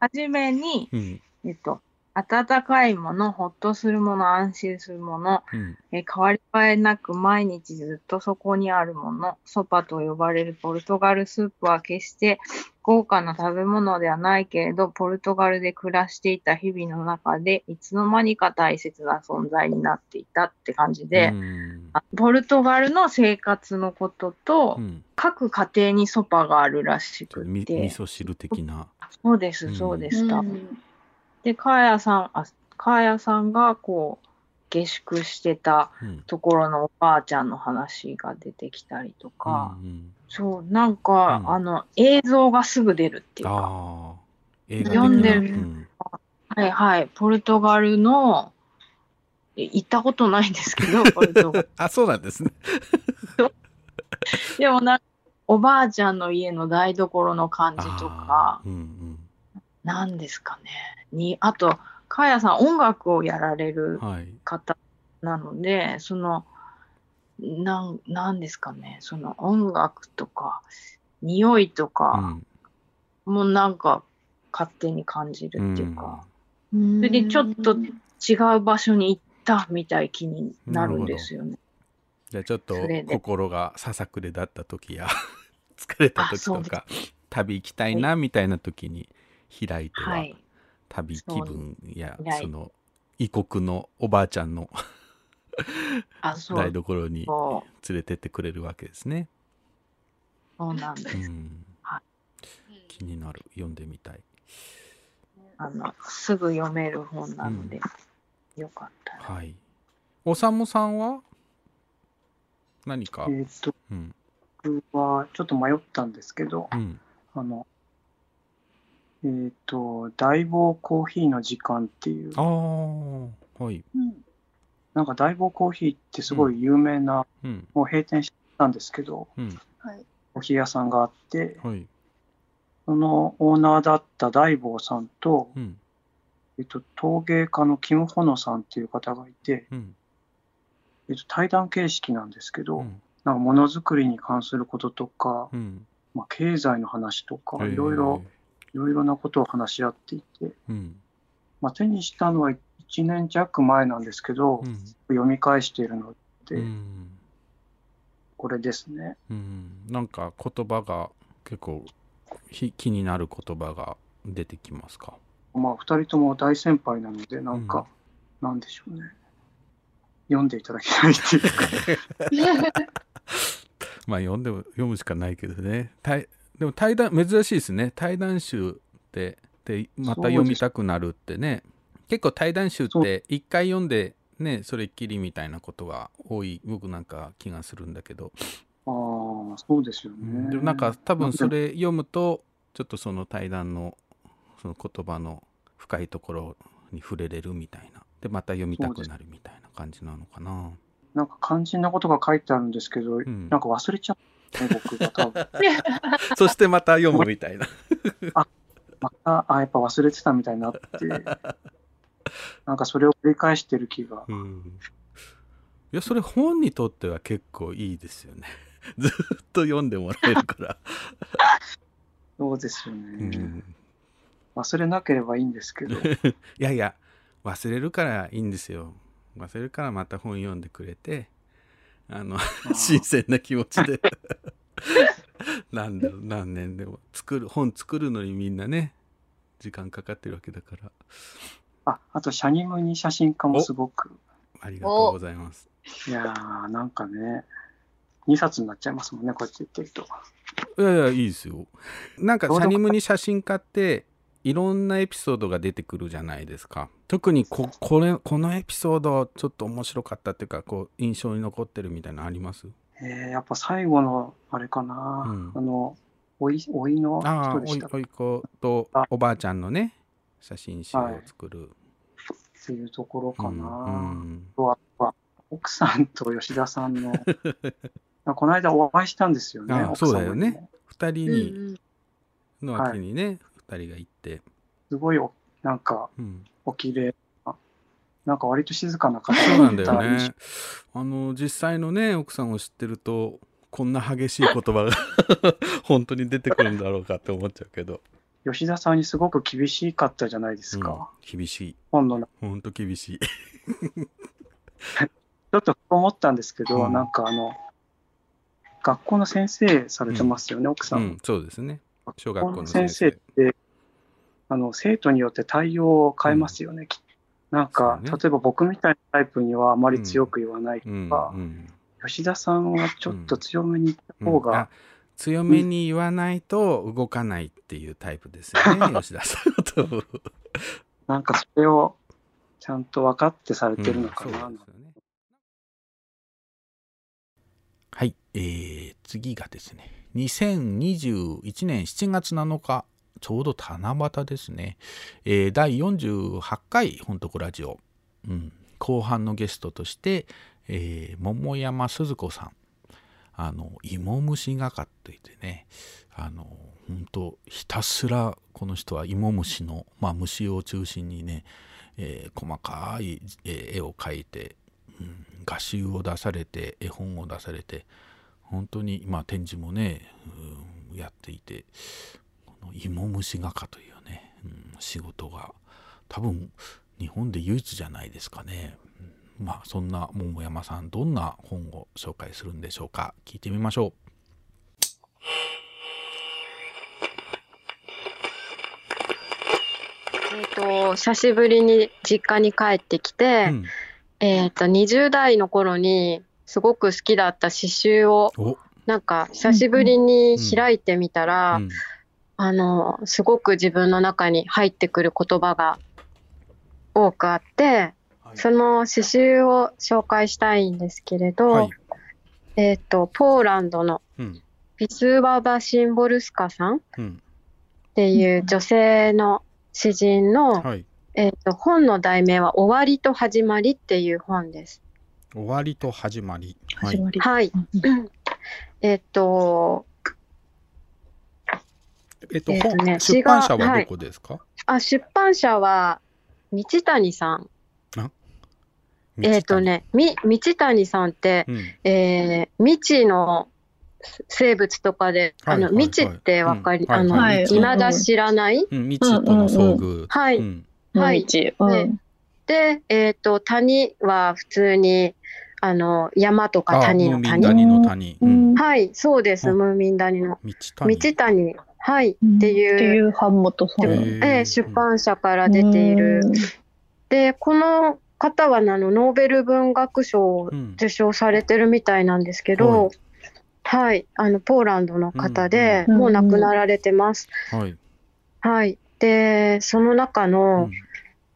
はじめに、うん。えっと、温かいもの、ほっとするもの、安心するもの、うん。え変わり映えなく毎日ずっとそこにあるもの、ソパと呼ばれるポルトガルスープは決して豪華な食べ物ではないけれど、ポルトガルで暮らしていた日々の中で、いつの間にか大切な存在になっていたって感じで、うん。あポルトガルの生活のことと、うん。各家庭にソパがあるらしくみて、味噌汁的な。そうです、そうでした。うん。で、カーヤさん、あ、カーヤさんがこう、下宿してたうん。ところのおばあちゃんの話が出てきたりとか、うんそう、なんか、うん。あの、映像がすぐ出るっていうか、読んでる。うん。はいはい、ポルトガルの、え行ったことないんですけど、[LAUGHS] ポルトガル。あそうなんですね。[LAUGHS] でもなんか、おばあちゃんの家の台所の感じとか、うんうん。なんですかね。に、あと、カーヤさん音楽をやられるはい。方なので、その、なん、なんですかね、その音楽とか、匂いとうか、ん。もうなんか勝手に感じるっていうか、そそれでちょっと違う場所に行ったみたい気になるんですよね。じゃあちょっと心がささくれだった時や [LAUGHS] 疲れた時とか旅行きたいなみたいな時に開いては、はい。旅気分やその異国のおばあちゃんの。台所に連れてってくれるわけですね。そうなんです。うんは気になる読んでみたい。あの、すぐ読める本なので、よかったら。はい。おさむさんは？何か、えっと、うん僕はちょっと迷ったんですけど、うんあの、えっと、大坊コーヒーの時間っていう、ああはい。なんか大坊コーヒーってすごい有名な、うん。もう閉店したんですけど、うん。はい。コーヒー屋さんがあって、はい。そのオーナーだった大坊さんと、うん。えっと、陶芸家のキム・ホノさんっていう方がいて、うん。えっと、対談形式なんですけど、うん。なんかものづくりに関することとか、うん。まあ、経済の話とか、いろいろ、いろいろなことを話し合っていて、うんまあ、手にしたのは1年弱前なんですけど、うん読み返しているので、うんこれですね。うんなんか言葉が結構ひ気になる言葉が出てきますか？まあ、2人とも大先輩なので、なんか、なんでしょうね。読んでいただきたいっていうか、[LAUGHS] まあ読んでも読むしかないけどね。対でも対談珍しいですね。対談集ってでまた読みたくなるってね。結構対談集って一回読んでねそれっきりみたいなことが多い僕なんか気がするんだけど。ああ、そうですよね。でもなんか多分それ読むとちょっとその対談のその言葉の深いところに触れれるみたいな。でまた読みたくなるみたいな感じなのかな。なんか肝心なことが書いてあるんですけど、なんか忘れちゃう、ね、僕が多分。[LAUGHS] そしてまた読むみたいなあ、また、あ、やっぱ忘れてたみたいになって、なんかそれを繰り返してる気が。いやそれ本にとっては結構いいですよね [LAUGHS] ずっと読んでもらえるから [LAUGHS] そうですよね。忘れなければいいんですけど。いやいや忘れるからいいんですよ忘れるからまた本読んでくれてあの新鮮な気持ちで。[LAUGHS] 何だろう何年でも。作る本作るのにみんなね時間かかってるわけだから。あ、あと、シャニムニ写真家もすごく。ありがとうございます。いやー、なんかね、2冊になっちゃいますもんね、こうやって言ってると。いやいやいいですよ。なんかシャニムニ写真家っていろんなエピソードが出てくるじゃないですか。特にここれこのエピソードちょっと面白かったっていうかこう印象に残ってるみたいなのあります？えー、やっぱ最後の、あれかな、あの、おい、おいのああ人でしたっけ？おいおい子とおばあちゃんのね写真集を作る、っていうところかな。うんあとは奥さんと吉田さんの、[LAUGHS] この間お会いしたんですよね。ああそうだよね。二人うんにの脇にね二人が行って。すごいお、なんか、お綺麗な、なんか割と静かな方。そうなんだよね。あの実際のね奥さんを知ってるとこんな激しい言葉が [LAUGHS] 本当に出てくるんだろうかって思っちゃうけど。象吉田さんにすごく厳しかったじゃないですか。厳しい。本の。中本当厳しい。[LAUGHS] ちょっと思ったんですけど、うん。なんかあの、学校の先生されてますよね、奥さん。うん。そうですね小学校の先生先生。って、あの、生徒によって対応を変えますよね。きなんか、例えば僕みたいなタイプにはあまり強く言わないとか、吉田さんはちょっと強めに言った方が、あ強めに言わないと動かないっていうタイプですよね、[LAUGHS] 吉田さんと。なんかそれをちゃんと分かってされてるのかな。はい、えー、次がですね、2021年7月7日、ちょうど七夕ですね、えー第48回本徳ラジオ、うん、後半のゲストとして、えー桃山鈴子さん、あの、芋虫画家といってね、あの、本当ひたすらこの人は芋虫の、まあ、虫を中心にね、えー細かい、絵を描いて、うん画集を出されて絵本を出されて本当にまあ展示もね、うんやっていてこの芋虫画家というね、うん仕事が多分日本で唯一じゃないですかね、うんまあそんな桃山さんどんな本を紹介するんでしょうか。聞いてみましょえっと久しぶりに実家に帰ってきて、えっと20代の頃にすごく好きだった詩集をお。なんか久しぶりに開いてみたら、あのすごく自分の中に入ってくる言葉が多くあって、その詩集を紹介したいんですけれど、えっとポーランドのうん。ビスワバ・シンボルスカさんっうん。ていう女性の詩人の、はい。えっと本の題名は「終わりと始まり」っていう本です。終わりと始まり。はい。はい。えっと、えっと、えっとね本出版社はどこですか、あ、出版社は、道谷さん。あ？えっ、とね、み、道谷さんって、えー未知の生物とかで、あの、はいはい。はい未知ってわかり、うんはいあの、はい。未だ知らない、うん未知との遭遇、はい。うん。はい。未知。でで、えっ、と、谷は普通に、あの、山とか谷の谷？ムーミン谷の谷、うん。はい、そうです、ムーミン谷の。道谷。道谷、はい、っていう。っていう版元さん。ええ出版社から出ている。で、この方はあのノーベル文学賞を受賞されてるみたいなんですけど、はい、あのポーランドの方で、もう亡くなられてます。はい。はい。で、その中の、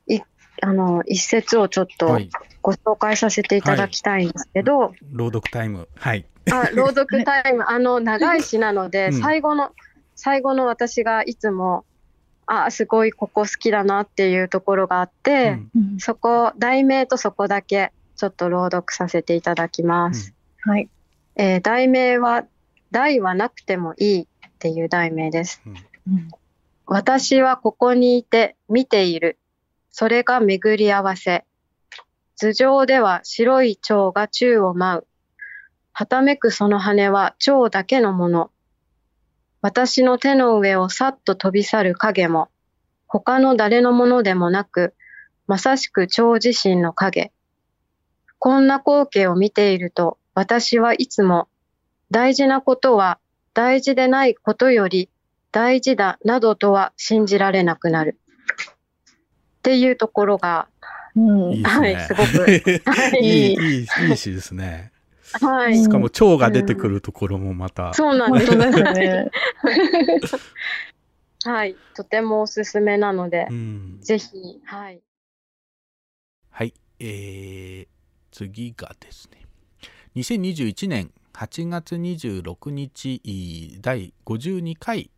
いあの一節をちょっとはいご紹介させていただきたいんですけど、朗読タイムはいあ、朗読タイム、[LAUGHS] あの、長い詩なので、うん最後の、最後の私がいつも、あ、すごいここ好きだなっていうところがあって、そこ、題名とそこだけ、ちょっと朗読させていただきます。はい。えー題名は、題はなくてもいいっていう題名です。私はここにいて見ている。それが巡り合わせ。頭上では白い蝶が宙を舞う。はためくその羽は蝶だけのもの。私の手の上をさっと飛び去る影も、他の誰のものでもなく、まさしく蝶自身の影。こんな光景を見ていると、私はいつも、大事なことは大事でないことより大事だなどとは信じられなくなる。っていうところが、いいですね。はい、すごく。[LAUGHS] はいいい、いい、いですね。はい。しかも、蝶が出てくるところもまた。そうなんですね。はい。とてもおすすめなので、うんぜひ、はい。はい。えー、次がですね、2021年8月26日、第52回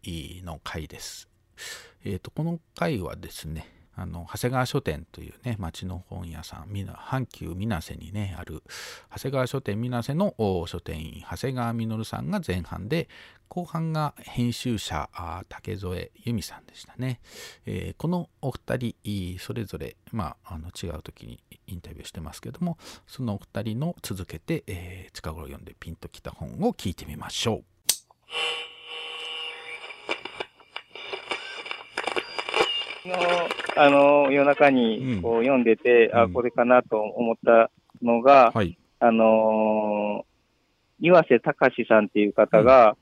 の回です。えっ、と、この回はですね、あの、長谷川書店というね、町の本屋さん、阪急水瀬にね、ある、長谷川書店水瀬の書店員、長谷川実さんが前半で、後半が編集者、竹添由美さんでしたね。えーこのお二人、それぞれ、まあ、あの違う時にインタビューしてますけども、そのお二人の続けて、えー近頃読んでピンときた本を聞いてみましょう。のあの夜中にこう読んでて、あこれかなと思ったのが、あの岩瀬隆さんっていう方が、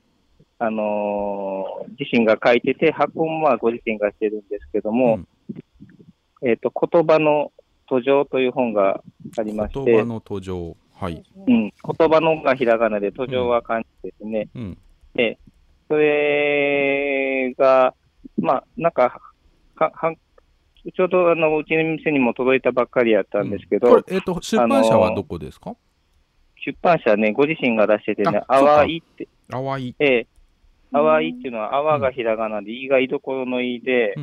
あの自身が書いてて、発行もまあご自身がしてるんですけども、えっ、と、言葉の途上という本がありまして、言葉の途上。はい。うん、言葉のがひらがなで、途上は漢字ですね。うん。で、それが、まあ、なんか、かはちょうどあのうちの店にも届いたばっかりやったんですけど、これ、えっ、と、出版社はどこですか？出版社ね、ご自身が出しててね、あそうか。淡いって、淡い。ええ、淡いっていうのは、泡がひらがなで、いが居所のいで、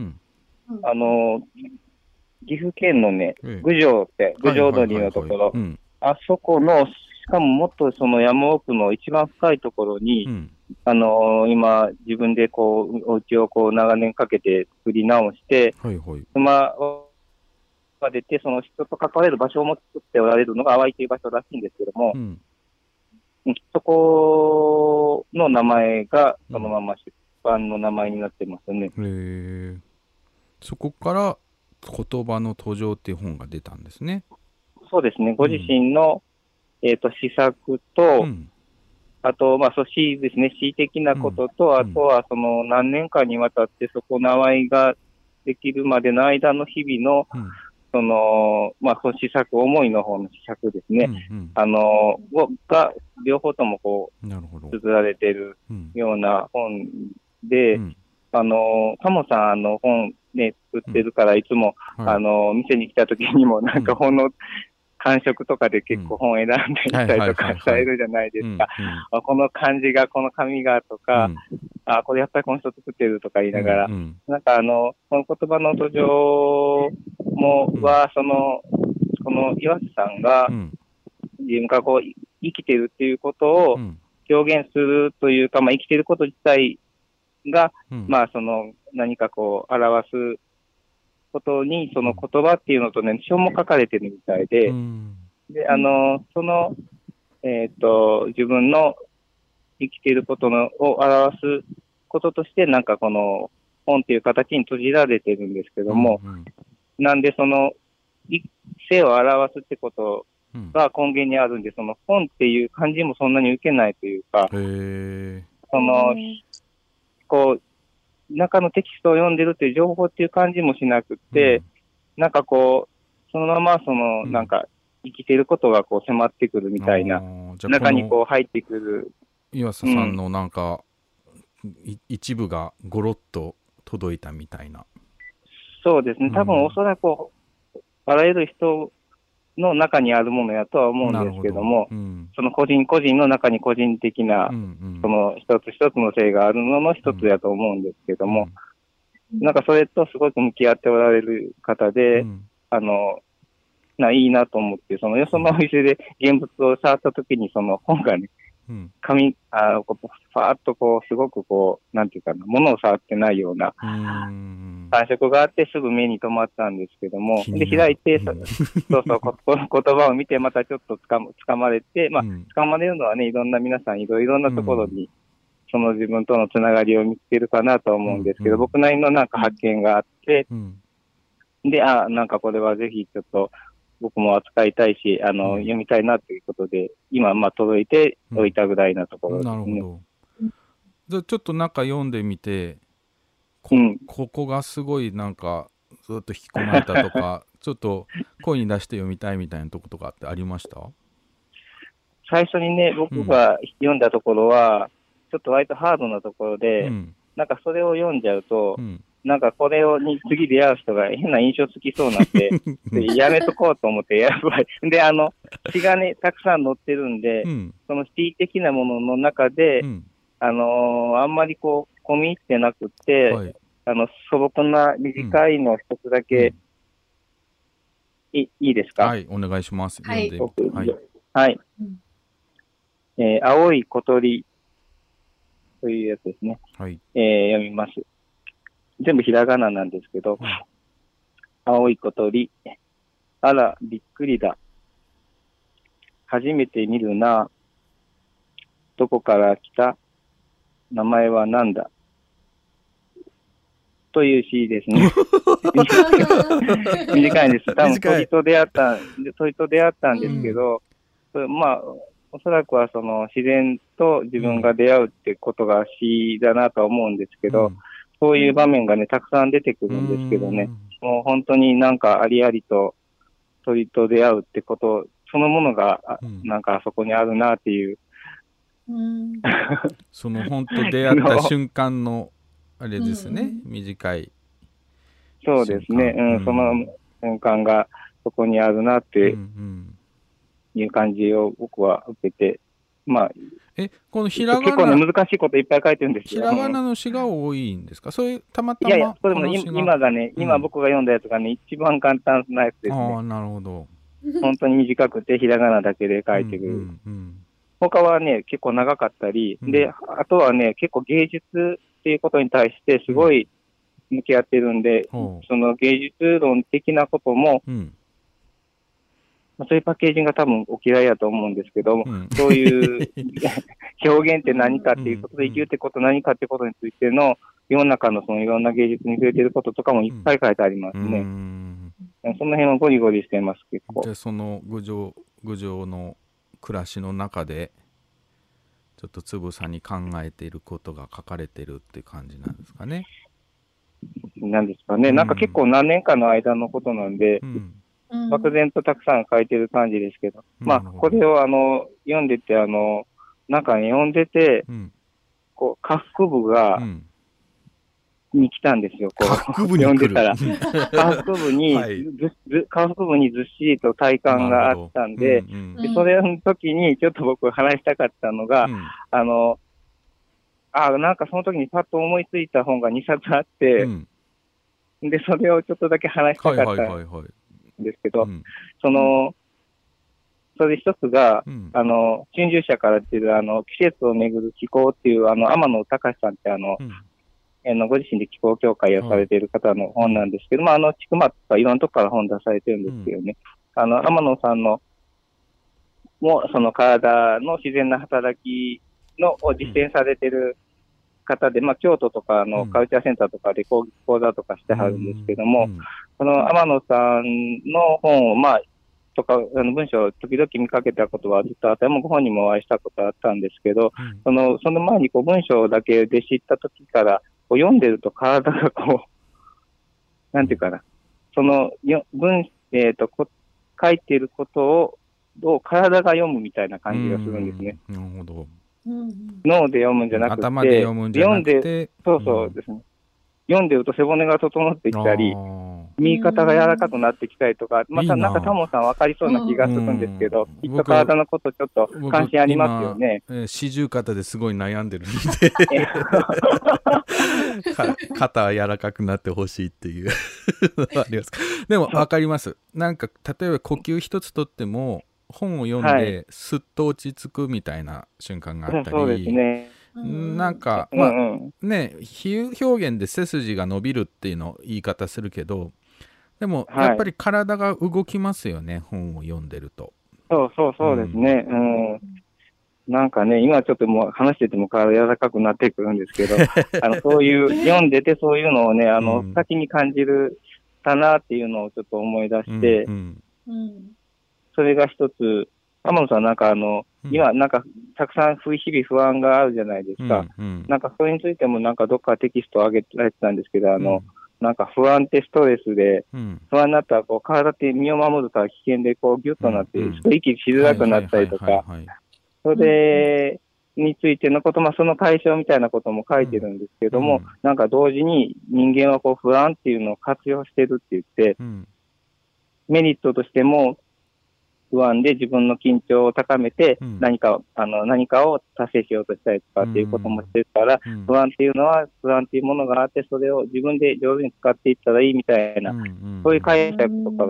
あの、岐阜県のね、ええ。郡上って、郡上鳥のところ、あそこの、しかももっとその山奥の一番深いところに、あの今、自分でこう、お家をこう長年かけて作り直して、はいはい。熊が出て、その人と関われる場所をも作っておられるのが淡いという場所らしいんですけども、うんそこの名前がそのまま出版の名前になってますね。へえ。そこから、言葉の途上っていう本が出たんですね。そうですね、ご自身の、えっ、と、施策と、あと、まあ、そう、詩ですね、詩的なことと、あとは、その、何年間にわたって、そこの淡いができるまでの間の日々の、その、まあ、施策、思いの方の施策ですね。あの、をが、両方ともこう、綴られてるような本で、あの、カモさん、あの、本ね、作ってるから、いつも、あの、店に来た時にも、なんか本の、感触とかで結構本選んでみたりとかされるじゃないですか。あこの漢字が、この紙がとか、あ、これやっぱりこの人作ってるとか言いながら、なんかあの、この言葉の途上も、は、その、この岩瀬さんが、自分がこう、生きてるっていうことを表現するというか、まあ生きてること自体が、まあその、何かこう、表すことに、その言葉っていうのとね、書も書かれてるみたいで、で、あの、その、えっ、と、自分の生きていることのを表すこととして、なんかこの本っていう形に閉じられてるんですけども、なんでその、い性を表すってことが根源にあるんで、その本っていう漢字もそんなに受けないというか、その、こう、中のテキストを読んでるっていう情報っていう感じもしなくって、なんかこう、そのままその、なんか、生きてることがこう迫ってくるみたいな、中にこう入ってくる。岩佐さんのなんか、い一部がゴロッと届いたみたいな。そうですね。多分おそらく、あらゆる人の中にあるものやとは思うんですけども、その個人個人の中に個人的な、その一つ一つの性があるのの一つだと思うんですけども、なんかそれとすごく向き合っておられる方で、あの、ないいなと思って、そのよそのお店で現物を触った時に、その本がね、紙、あこう、ファーっとこう、すごくこう、なんていうかな、物を触ってないような感触があって、すぐ目に留まったんですけども、で、開いて、そそうそう、こ [LAUGHS] この言葉を見て、またちょっとつかむ、つかまれて、まあ、つかまれるのはね、いろんな皆さん、いろいろなところに、その自分とのつながりを見つけるかなと思うんですけど、僕なりのなんか発見があって、で、あ、なんかこれはぜひちょっと、僕も扱いたいし、あの、読みたいなということで、今、まあ、届いておいたぐらいなところですね。なるほど。じゃあちょっと中読んでみて、こ,、ここがすごいなんかずっと引き込まれたとか、[LAUGHS] ちょっと声に出して読みたいみたいなとことかってありました？最初にね、僕が読んだところは、ちょっと割とハードなところで、なんかそれを読んじゃうと、なんかこれをに次出会う人が変な印象つきそうになって、[LAUGHS] でやめとこうと思って、やばい。で、あの、詩がね、たくさん載ってるんで、その詩的なものの中で、あのーあんまりこう、込み入ってなくって、あの、素朴な短いのを一つだけ、いいいですか？はい、お願いします。はいはい。はい。えー青い小鳥というやつですね。はい。えー読みます。全部ひらがななんですけど、青い小鳥、あら、びっくりだ。初めて見るな。どこから来た？名前は何だ？という詩ですね。[LAUGHS] 短いんです。多分鳥と出会った、鳥と出会ったんですけど、それまあ、おそらくはその自然と自分が出会うってことが詩だなとは思うんですけど、そういう場面がね、たくさん出てくるんですけどね、もう本当になんかありありと鳥と出会うってこと、そのものが、あなんかあそこにあるなっていう。その本当出会った瞬間のあれですね、短い。そうですね、うん、その瞬間がそこにあるなっていう感じを僕は受けて、まあ、え、このひらがな結構ね、難しいこといっぱい書いてるんですよ。ひらがなの詩が多いんですか？そういう、たまたまいやいや、それも今がね、うん今僕が読んだやつがね、一番簡単なやつですね。ああ、なるほど。[LAUGHS] 本当に短くて、ひらがなだけで書いてる。他はね、結構長かったり、で、あとはね、結構芸術っていうことに対してすごい向き合ってるんで、その芸術論的なことも、まあそういうパッケージングが多分お嫌いだと思うんですけども、そういう [LAUGHS] 表現って何かっていうことで、生きるってこと何かってことについての、世の中のそのいろんな芸術に触れてることとかもいっぱい書いてありますね。その辺はゴリゴリしてます、結構。で、その郡上、郡上の暮らしの中で、ちょっとつぶさに考えていることが書かれてるっていう感じなんですかね。なんですかね。なんか結構何年かの間のことなんで、漠然とたくさん書いてる感じですけど、まあ、これをあの、読んでて、あの、なんかね、読んでて、こう、下腹部が、に来たんですよ、こう。下腹部に来る。読んでたら。下腹部に、ずず下腹部にずっしりと体感があったんで、でそれの時にちょっと僕話したかったのが、あの、あ、なんかその時にパッと思いついた本が2冊あって、で、それをちょっとだけ話したかった。はいはいはいはい。んですけど、その、それ一つが、あの、春秋社から出る、あの、季節をめぐる気候っていう、あの、天野隆さんって、あの、あのご自身で気候協会をされている方の本なんですけど、まあ、あの、ちくまとかいろんなとこから本出されてるんですけどね、あの、天野さんの、も、その体の自然な働きの、を実践されてる方で、まあ、京都とかのカルチャーセンターとかで講講座とかしてはるんですけども、この天野さんの本を、まあ、とか、あの文章を時々見かけたことはずっとあって、もうご本人もお会いしたことあったんですけど、その、その前にこう文章だけで知った時から、こう読んでると体がこう、[LAUGHS] なんていうかな、その、よ文、えっ、とこ、書いていることを、を体が読むみたいな感じがするんですね。なるほど。脳で読むんじゃなくて、頭で読むんじゃなくて。読んで、そうそうですね。読んでると背骨が整ってきたり、右肩が柔らかくなってきたりとか、またな。んかタモさん分かりそうな気がするんですけど、きっと体のことちょっと関心ありますよね。四十肩ですごい悩んでるんで。[LAUGHS] か肩は柔らかくなってほしいっていう。[LAUGHS] あります。でも分かります。なんか例えば呼吸一つとっても本を読んはですっと落ち着くみたいな瞬間があったり、そうですね。なんか、うんまあうんね比喩表現で背筋が伸びるっていうのを言い方するけどでもはいやっぱり体が動きますよね、本を読んでると。そうそうそうですね。うん。なんかね、今ちょっともう話してても体柔らかくなってくるんですけど、[LAUGHS] あの、そういう、読んでてそういうのをね、あの、先に感じる、たなっていうのをちょっと思い出して、うんそれが一つ、天野さんなんかあの、今なんかたくさん日々不安があるじゃないですか。うんなんかそれについてもなんかどっかテキストを上げられてたんですけど、あの、なんか不安ってストレスで、うん。不安になったらこう体って身を守るから危険でこうギュッとなって、息しづらくなったりとか、それについてのこと、まあその解消みたいなことも書いてるんですけども、なんか同時に人間はこう不安っていうのを活用してるって言って、メリットとしても不安で自分の緊張を高めて、何かを、あの、何かを達成しようとしたりとかっていうこともしてるから、不安っていうのは、不安っていうものがあって、それを自分で上手に使っていったらいいみたいな、そういう解釈とか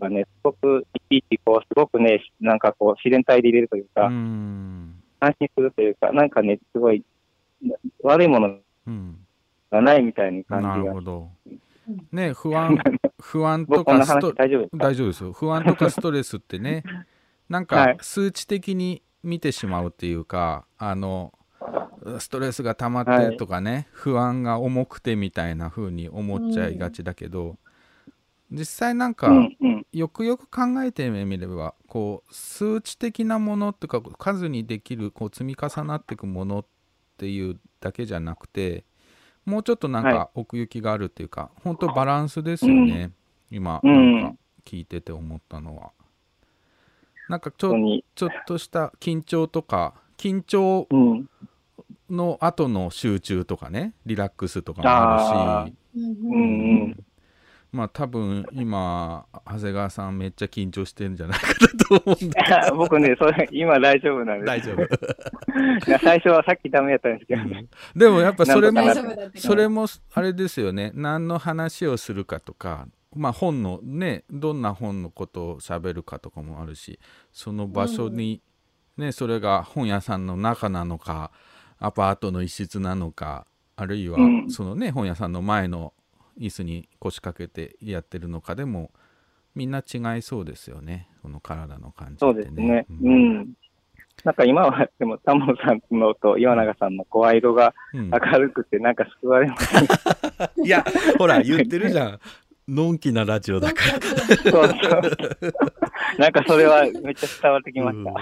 がね、すごく、いちいちこう、すごくね、なんかこう、自然体で入れるというか、安心するというか、なんかね、すごい、悪いものがないみたいな感じが。なるほど。ね不安、[LAUGHS] 不安とかスト大丈夫ですか？大丈夫ですよ。不安とかストレスってね、[LAUGHS] なんはい。か数値的に見てしまうっていうか、あの、ストレスが溜まってとかね、不安が重くてみたいな風に思っちゃいがちだけど、実際なんか、うんうん。よくよく考えてみればこう数値的なものっていうか数にできるこう積み重なっていくものっていうだけじゃなくてもうちょっとなんはか奥行きがあるっていうか、本当バランスですよね、今うなんんか聞いてて思ったのは。なんかちょちょっとした緊張とか緊張の後の集中とかねリラックスとかもあるし。うん。うん。まあ多分今長谷川さんめっちゃ緊張してるんじゃないかなと思うん僕ね、それ、今大丈夫なんです。大丈夫。[LAUGHS] 最初はさっきダメやったんですけど。ね。でもやっぱそれもそれもあれですよね。何の話をするかとかまあ本のねどんな本のことを喋るかとかもあるしその場所に、ねそれが本屋さんの中なのかアパートの一室なのかあるいはうん。そのね本屋さんの前の椅子に腰掛けてやってるのかでもみんな違いそうですよねこの体の感じそうですね。うん。なんか今は、でも、タモさんのと岩永さんの声色がうん明るくて、なんか救われます、ね [LAUGHS] いやほら言ってるじゃんのんきなラジオだからそうそう。なんかそれはめっちゃ伝わってきました。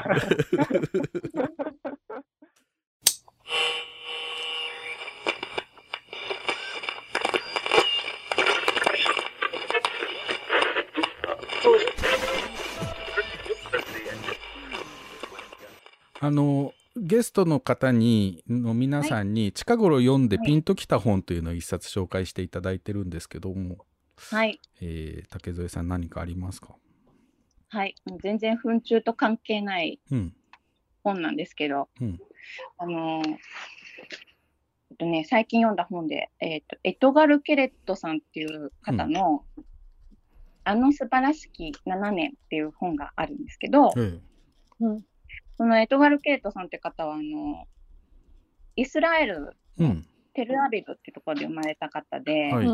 あのゲストの方にの皆さんに近頃読んでピンときた本というのを一冊紹介していただいてるんですけども、はい。えー竹添さん何かありますか？はい。もう全然糞虫と関係ないうん。本なんですけど、うん。あのーえっとね、最近読んだ本で、えっと、エトガル・ケレットさんっていう方の、あの素晴らしき7年っていう本があるんですけど、えそのエトガル・ケレットさんって方は、あの、イスラエル、えうん。テルアビブってところで生まれた方で、はい。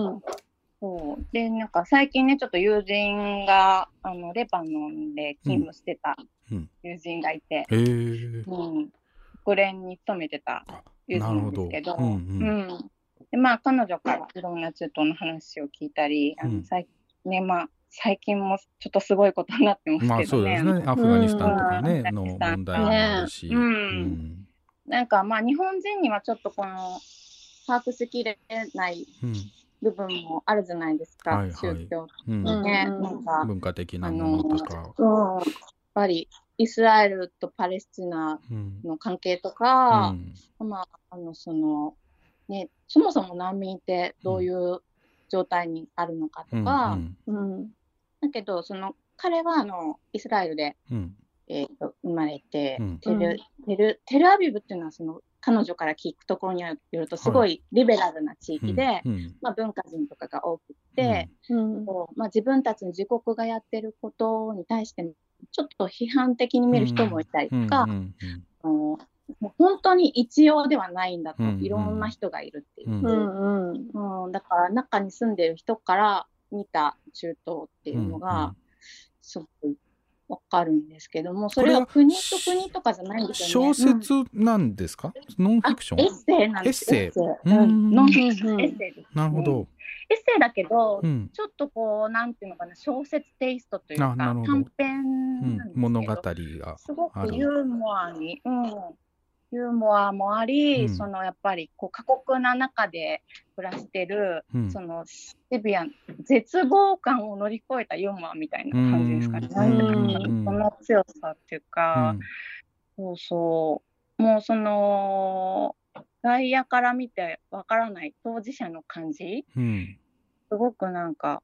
そう。で、なんか最近ね、ちょっと友人が、あの、レバノンで勤務してたうん。友人がいて、へえ。うん、国連に勤めてた友人なんですけど、で、まあ、彼女からいろんな中東の話を聞いたり、あの、最ね、まあ、最近もちょっとすごいことになってますけどね。まあそうですね。アフガニスタンとかね、のうん。アフガニスタン。問題もあるし、うん。なんかまあ日本人にはちょっとこの把握しきれないうん。部分もあるじゃないですか、はいはい。宗教うん。ね、なんか、文化的なものとか、うん、やっぱりイスラエルとパレスチナの関係とか、まあ、あのそのね、そもそも難民ってどういう状態にあるのかとか、うんだけど、その彼はあのイスラエルで、うん。えーと生まれて、うん。テルテルテルアビブっていうのはその彼女から聞くところによるとすごいリベラルな地域で、うん。うん。まあ、文化人とかが多くって、こうまあ、自分たちの自国がやってることに対してちょっと批判的に見る人もいたりとか、うんもう本当に一様ではないんだと、うんうん。いろんな人がいるっていう、うん。うんだから中に住んでる人から見た中東っていうのがすごくわかるんですけども、それは国と国とかじゃないんですよね。小説なんですか、ノンフィクション？エッセイなんですエッセイ。うん。うん。ノンフィクション。エッセイです。なるほど。エッセイだけど、うん。ちょっとこう、なんていうのかな、小説テイストというか、あなるほど。短編うん、物語がすごある。くユーモアに、うん、ユーモアもあり、うん。そのやっぱりこう過酷な中で暮らしてる、うん。そのシビアン、絶望感を乗り越えたユーモアみたいな感じですかね。うん。この強さっていうか、そうそう、もうその、外野から見てわからない当事者の感じ、うん。すごくなんか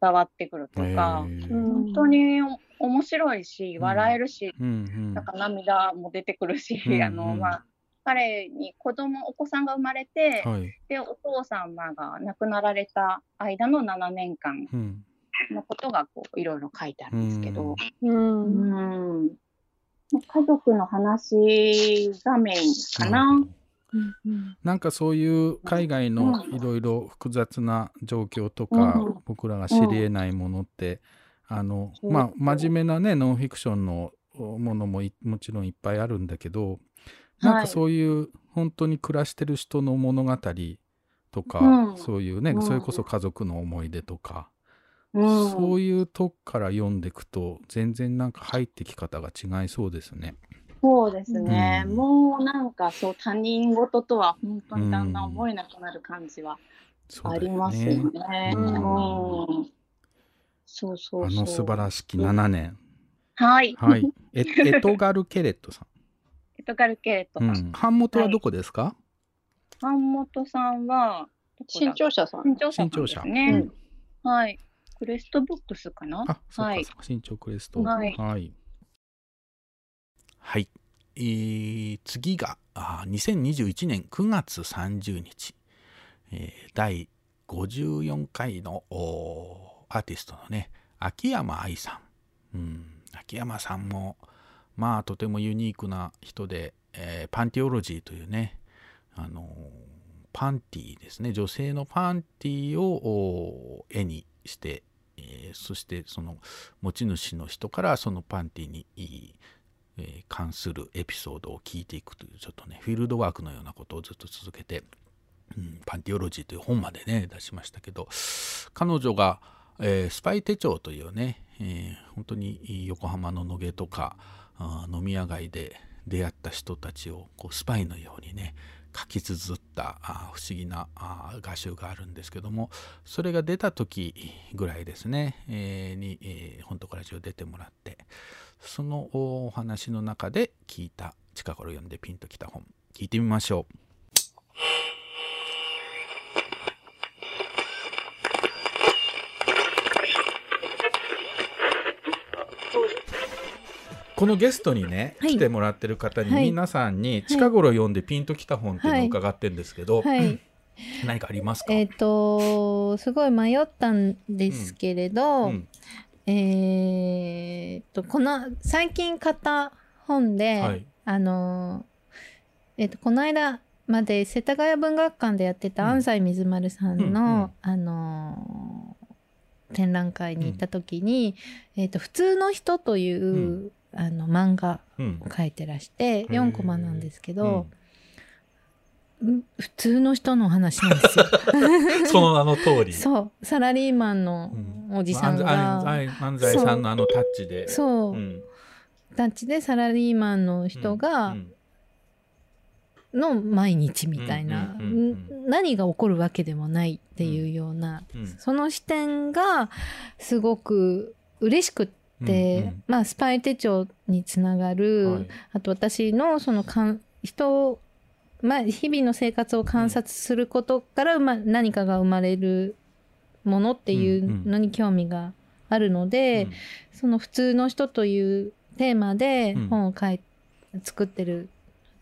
伝わってくるとか、へー。本当に面白いし、笑えるし、うんうん。なんか涙も出てくるし、うんうん。[LAUGHS] あの、まあ、彼に子供、お子さんが生まれて、はい。で、お父様が亡くなられた間の7年間うん。のことがこういろいろ書いてあるんですけど、うん。うん。家族の話がメインかな。なんかそういう海外のいろいろ複雑な状況とか、うん。僕らが知り得ないものって、あのまあ真面目なねノンフィクションのものもいもちろんいっぱいあるんだけどなんかそういう本当に暮らしてる人の物語とか、うん。そういうね、うん。それこそ家族の思い出とか、うん。そういうとこから読んでいくと全然なんか入ってき方が違いそうですね。そうですね、うんもうなんかそう他人事とは本当にだんだん思えなくなる感じはありますよね。そうそうそう。あの素晴らしき7年。はい。はい。エ [LAUGHS] エトガル・ケレットさエトガル・ケレットん。さ。うんん。版元はどこですか、版元さんは、新潮社さん。新潮社さん新潮社ですね。はい。クレストブックスかな？あ、そうはい。かそうか。新潮クレスト。はいはい。えー次があ2021年9月30日、えー第54回のアーティストのね秋山愛さん、うん、秋山さんもまあとてもユニークな人で、えーパンティオロジーというねあのーパンティですね。女性のパンティを絵にして、えーそしてその持ち主の人からそのパンティにえ関するエピソードを聞いていくというちょっとねフィールドワークのようなことをずっと続けて、うん、パンティオロジーという本までね出しましたけど彼女が、えースパイ手帳というね、えー本当に横浜の野毛とかあ飲み屋街で出会った人たちをこうスパイのようにね書き綴ったあ不思議なあ画集があるんですけどもそれが出た時ぐらいですね、えーに、えー本当から中出てもらってそのお話の中で聞いた。近頃読んでピンときた本聞いてみましょう。このゲストにね、はい。来てもらってる方に、はい。皆さんに近頃読んでピンときた本っていうのを伺ってるんですけど、はい。何かありますか、えっ、と、すごい迷ったんですけれど、うんえっと、この、最近買った本で、はい。あの、えっ、と、この間まで世田谷文学館でやってた安西水丸さんの、あの、展覧会に行った時に、えっ、と、普通の人という、あの漫画うん。を書いてらして、4コマなんですけど、うん普通の人の話なんですよ。[LAUGHS] その名の通り。そう、サラリーマンのおじさんが、安西安西さんのあのタッチで。そう、ん。タッチでサラリーマンの人が、の毎日みたいな、うんうんん何が起こるわけでもないっていうような、うん。その視点がすごく嬉しくって、うんうん。まあスパイ手帳につながる、はい。あと私のそのかん人まあ、日々の生活を観察することから、まあ、何かが生まれるものっていうのに興味があるので、その普通の人というテーマでうん。本を書い作ってる、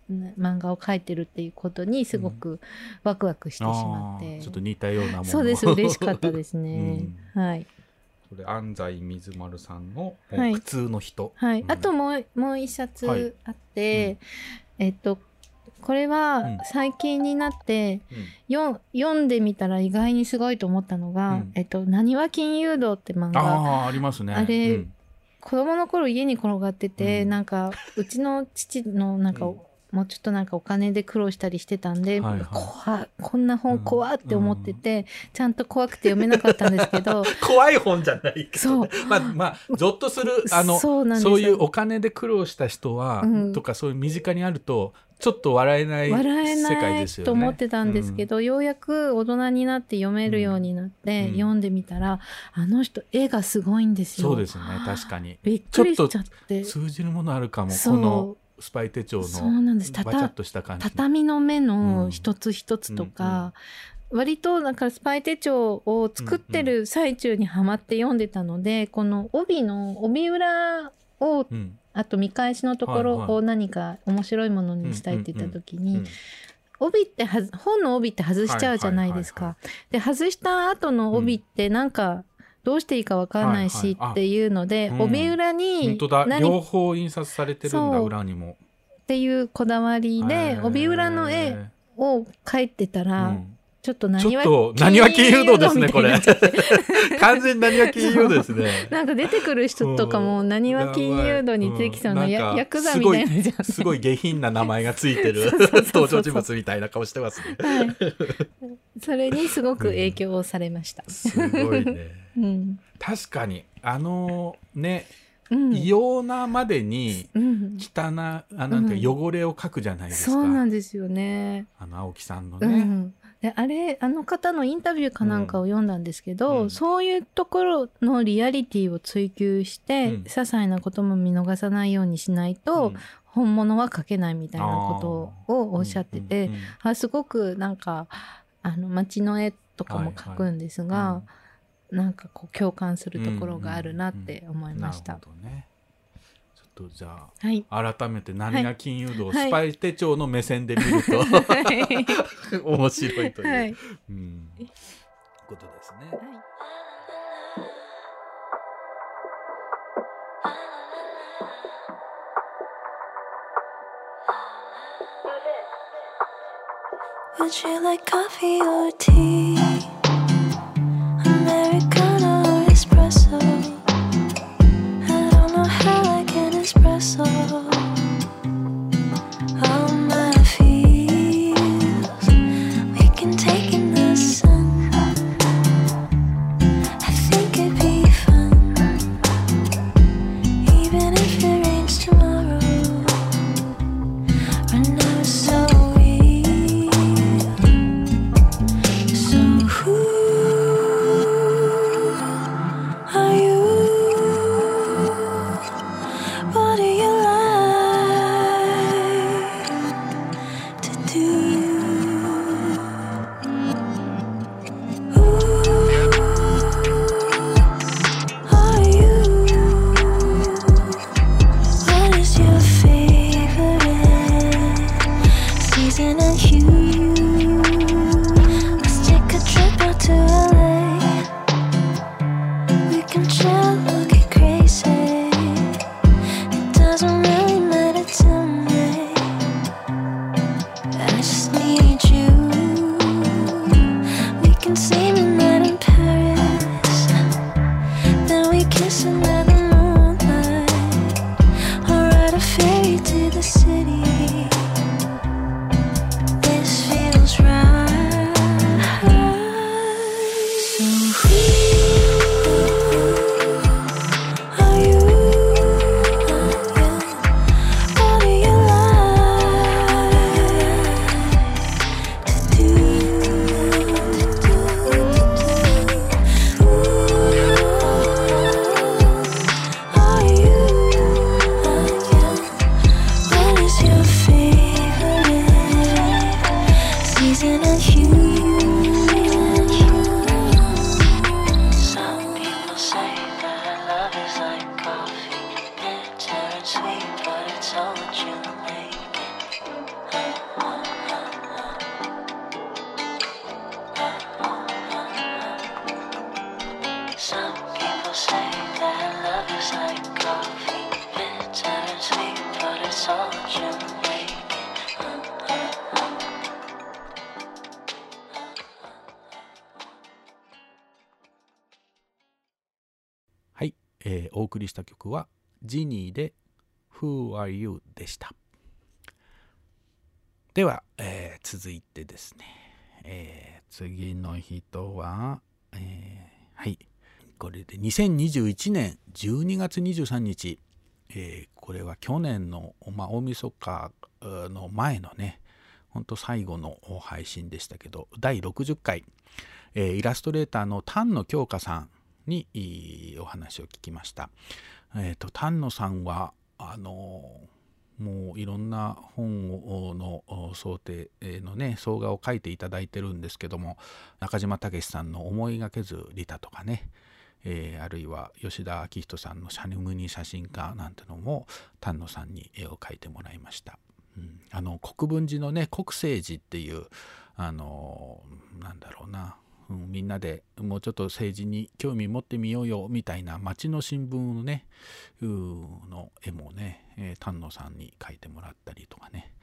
ね漫画を描いてるっていうことにすごくワクワクしてしまって、あーちょっと似たようなもの。そうです嬉しかったですね、[LAUGHS] はい。これ安西水丸さんの「はい。普通の人」はい、うん。あともうもう一冊はいあって、えっとこれは最近になって、よ読んでみたら意外にすごいと思ったのが「えっと、なにわ金融道」って漫画。ああありますね。あれ、うん。子供の頃家に転がってて、なんかうちの父のなんか、もうちょっとなんかお金で苦労したりしてたんで、はいはい。怖いこんな本怖って思ってて、ちゃんと怖くて読めなかったんですけど [LAUGHS] 怖い本じゃないけど、そう。まあまあゾッとするあのそういうお金で苦労した人は、うん。とかそういう身近にあるとちょっと笑えない笑え世界ですよね。と思ってたんですけど、ようやく大人になって読めるようになって、読んでみたらあの人絵がすごいんですよ。そうですね確かに。びっくりしちゃって。ちょっと通じるものあるかもこのスパイ手帳のそうなんです。バチャッとした感じ。畳の目の一つ一つとか、割となんかスパイ手帳を作ってる最中にハマって読んでたので、この帯の帯裏を、あと見返しのところを何か面白いものにしたいって言った時に、帯ってはず本の帯って外しちゃうじゃないですか。で外した後の帯ってなんかどうしていいかわかんないしっていうので、うん。帯裏に両方印刷されてるんだ裏にも。っていうこだわりへでー。帯裏の絵を描いてたら、ちょっとちょっと何は金融道ですねこれみたいにな [LAUGHS] に何は金融道ですねなんか出てくる人とかも何は金融道に出てきそうなやなん。かヤクザみたいなじゃん。すごいすごい下品な名前がついてる。[LAUGHS] 登場人物みたいな顔してますね。はい。それにすごく影響をされました。すごいね。[LAUGHS] うん。確かにあのね、うん。異様なまでにうん。汚なあなんて汚れを描くじゃないですか。そうなんですよね。あの青木さんのね。うん、であれあの方のインタビューかなんかを読んだんですけど、そういうところのリアリティを追求して、些細なことも見逃さないようにしないと、本物は書けないみたいなことをおっしゃってて、あすごくなんかあの街の絵とかも描くんですが、なんかこう共感するところがあるなって思いました。なるほどね。とじゃあ、はい。改めて何が金融道、はい。スパイ手帳の目線で見ると、はい。[LAUGHS] 面白いという、はい。うん、ことですね。Would you like coffee or tea? 続いてですね、えー次の人は、えーはい、これで2021年12月23日、えーこれは去年の、まあ、大晦日の前のね、ほんと最後の配信でしたけど、第60回、えーイラストレーターの丹野京香さんにいいお話を聞きました。えっ、と、丹野さんは、あのもういろんな本をの想定のね総画を書いていただいてるんですけども中島武さんの「思いがけずリタ」とかね、えーあるいは吉田明人さんの「シャヌムニ写真家」なんてのも丹野さんに絵を描いてもらいました。うんあの国分寺のね国政寺っていうあのなんだろうな、うんみんなでもうちょっと政治に興味持ってみようよみたいな町の新聞のねうの絵もね、えー丹野さんに描いてもらったりとかね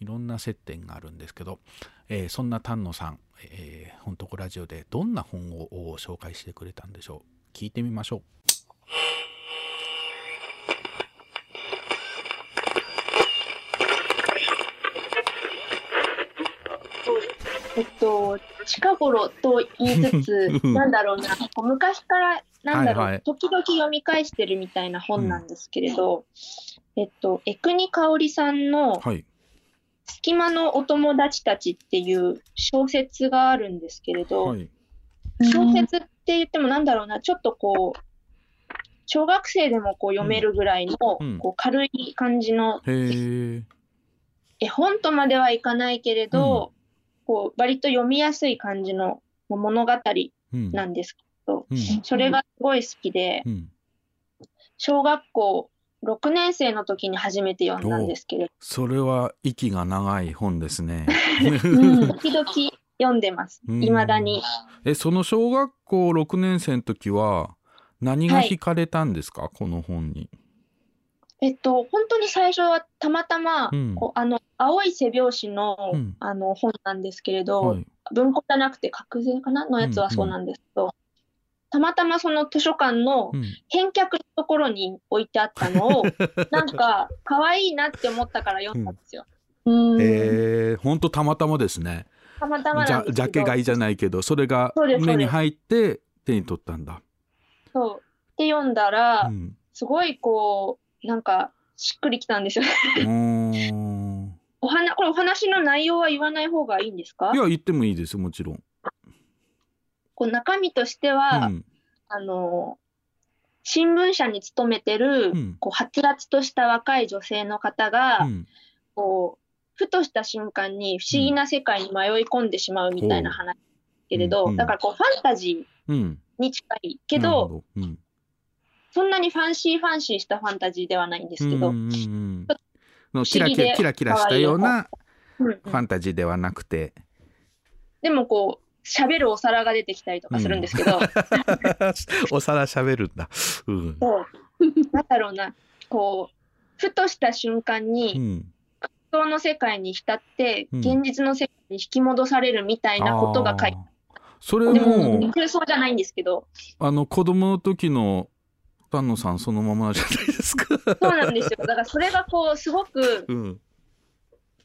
いろんな接点があるんですけど、えーそんな丹野さん、えー、ほんとこラジオでどんな本を紹介してくれたんでしょう？聞いてみましょう。えっと、近頃と言いつつ、[LAUGHS] なんだろうな、こう昔から、なんだろう、はいはい。時々読み返してるみたいな本なんですけれど、えっと、江国香織さんの、はい。隙間のお友達たちっていう小説があるんですけれど、はい。小説って言ってもなんだろうな、ちょっとこう、小学生でもこう読めるぐらいの、うん。こう軽い感じの。絵。本とまではいかないけれど、こう割と読みやすい感じの物語うん。なんですけど、うん。それがすごい好きで、うん。小学校6年生の時に初めて読んだんですけれど、それは息が長い本ですね。[LAUGHS] うん時々読んでます、うん。いまだに。えその小学校6年生の時は何が惹かれたんですか、この本に。えっと、本当に最初はたまたま、うん。こうあの青い背表紙の,、うん。あの本なんですけれど、はい。文庫じゃなくて格税かな？のやつはそうなんですけど、たまたまその図書館の返却のところに置いてあったのを、[LAUGHS] なんか可愛いなって思ったから読んだんですよ。うん。えー、ほんとたまたまですね。たまたまじゃジャケ買いじゃないけどそれが目に入って手に取ったんだ。そう。で読んだら、うん。すごいこう、なんかしっくりきたんですよ。うーん。[LAUGHS] お話、これお話の内容は言わない方がいいんですか？いや言ってもいいですもちろん。こう中身としては、うん。あの、新聞社に勤めてる、こう、はつらつとした若い女性の方が、うん。こう、ふとした瞬間に不思議な世界に迷い込んでしまうみたいな話けれど、うん。うん。だからこう、ファンタジうん。ーに近いけど、ほうんそんなにファンシーファンシーしたファンタジーではないんですけど、うんうんうんキラキラキラキラしたようなうんうん。ファンタジーではなくて、でもこう、喋るお皿が出てきたりとかするんですけど、[LAUGHS] お皿喋るんだ。うん。そう、なんだろうな、こう、ふとした瞬間に、うん。空想の世界に浸って、うん。現実の世界に引き戻されるみたいなことが書いてそれでもも空想じゃないんですけど、あの子供の時の丹野さんそのままじゃないですか。そうなんですよ。だからそれがこう、すごく、うん。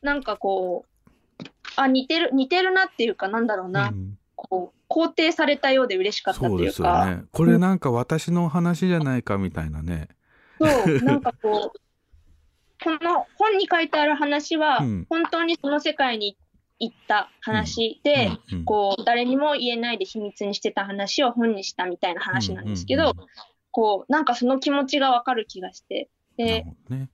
なんかこう、あ、似てる、似てるなっていうか、なんだろうな、こう、肯定されたようで嬉しかったとそうですよいうか、ね。これなんか私の話じゃないかみたいなね。そう、なんかこう、[LAUGHS] この本に書いてある話は、うん本当にその世界に行った話で、うんこう、誰にも言えないで秘密にしてた話を本にしたみたいな話なんですけど、こう、なんかその気持ちがわかる気がして、で、ね。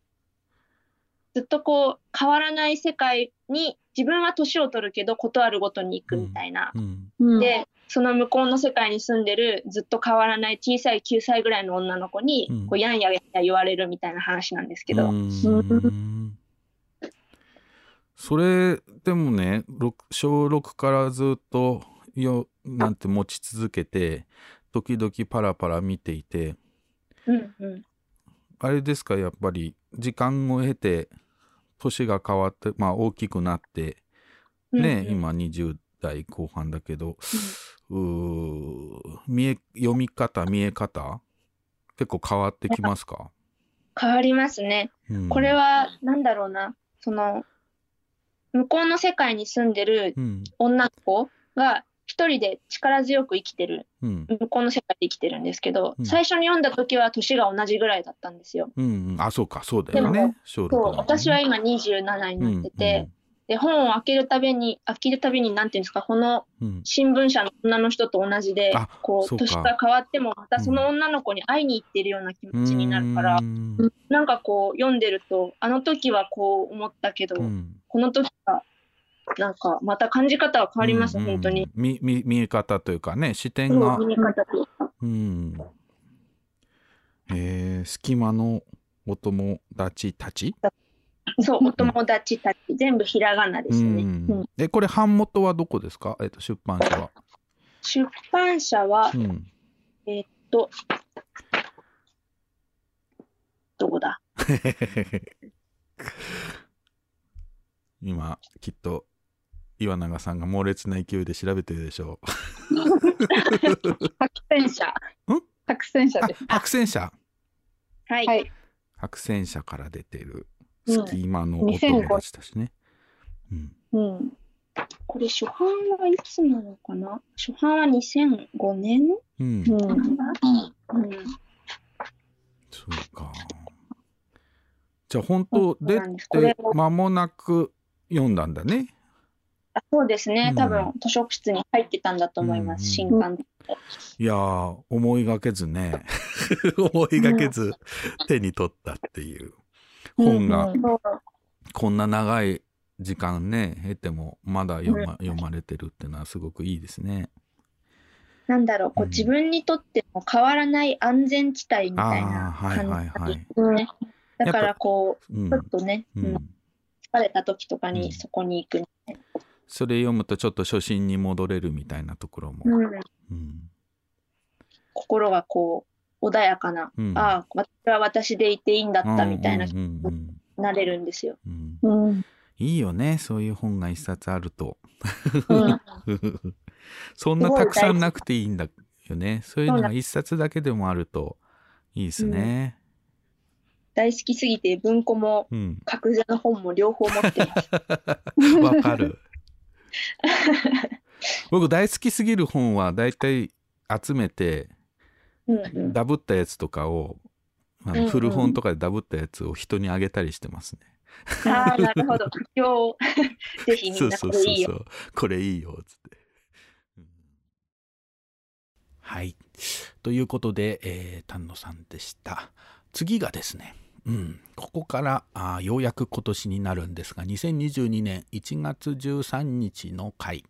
ずっとこう、変わらない世界に、自分は年を取るけど、ことあるごとに行くみたいな。うんで、その向こうの世界に住んでる、ずっと変わらない小さい9歳ぐらいの女の子に、こうやんややんや言われるみたいな話なんですけど。それでもね小6からずっとよなんて持ち続けて時々パラパラ見ていてうんうん。あれですかやっぱり時間を経て年が変わってまあ大きくなってね、うんうん今20代後半だけど、うー見え読み方見え方結構変わってきますか？変わりますね。うんこれは、なんだろうな、その、向こうの世界に住んでるうん。女の子が一人で力強く生きてる、うん。向こうの世界で生きてるんですけど、うん。最初に読んだ時は年が同じぐらいだったんですよ。うんうん。あ、そうか、そうだよね。小そう、私は今27になってて、で、本を開けるたびに、開けるたびに、なんていうんですか、このうん。新聞社の女の人と同じであ、こ、そう年が変わっても、またその女の子に会いに行ってるような気持ちになるから、なんかこう、読んでると、あの時はこう思ったけど、この時は、なんか、また感じ方は変わります、本当に。見見見え方というかね、視点が。見え方というか。うん。えー、隙間のお友達たち？そう、お友達たち、全部ひらがなですね。うんうんえ、これ、版元はどこですか？えっ、と、出版社は。出版社は、うん。えーっと、どこだ？[LAUGHS] 今、きっと、岩永さんが猛烈な勢いで調べてるでしょ [LAUGHS] 白戦車。白戦車です。う。白戦車はい。はい。白戦車から出てるうん隙間のお友達たちね。うん。これ、初版はいつなのかな？初版は2005年？うん。うん。そうか。じゃあ本当出て間もなく読んだんだね。あそうですね。うん多分、図書室に入ってたんだと思います。新刊で。いやー、思いがけずね、[LAUGHS] 思いがけず手に取ったっていう本が、こんな長い時間ね、経てもまだ読ま,、読まれてるっていうのはすごくいいですね。なんだろう、こう自分にとっても変わらない安全地帯みたいな感じはいはい。ですね。だからこう、うんちょっとね、うんうん疲れた時とかにそこに行くみたいな。それ読むとちょっと初心に戻れるみたいなところも。うん心がこう、穏やかな、うんああ、私は私でいていいんだったみたいな、うんうんうんなれるんですよ。うんいいよね、そういう本が一冊あると。うん [LAUGHS] そんなたくさんなくていいんだよね。そういうのが一冊だけでもあるといいですね。大好きすぎて文庫もうん。格座の本も両方持ってます。[LAUGHS] わかる。[LAUGHS] 僕大好きすぎる本はだいたい集めて、うんうんダブったやつとかを、あうんうんの古本とかでダブったやつを人にあげたりしてますね。ああ、なるほど。今日、[LAUGHS] ぜひみんなそうそうこれいいよ。そうそう。これいいよ、つって。うんはい。ということで、えー丹野さんでした。次がですね、うん、ここからあようやく今年になるんですが、2022年1月13日の回、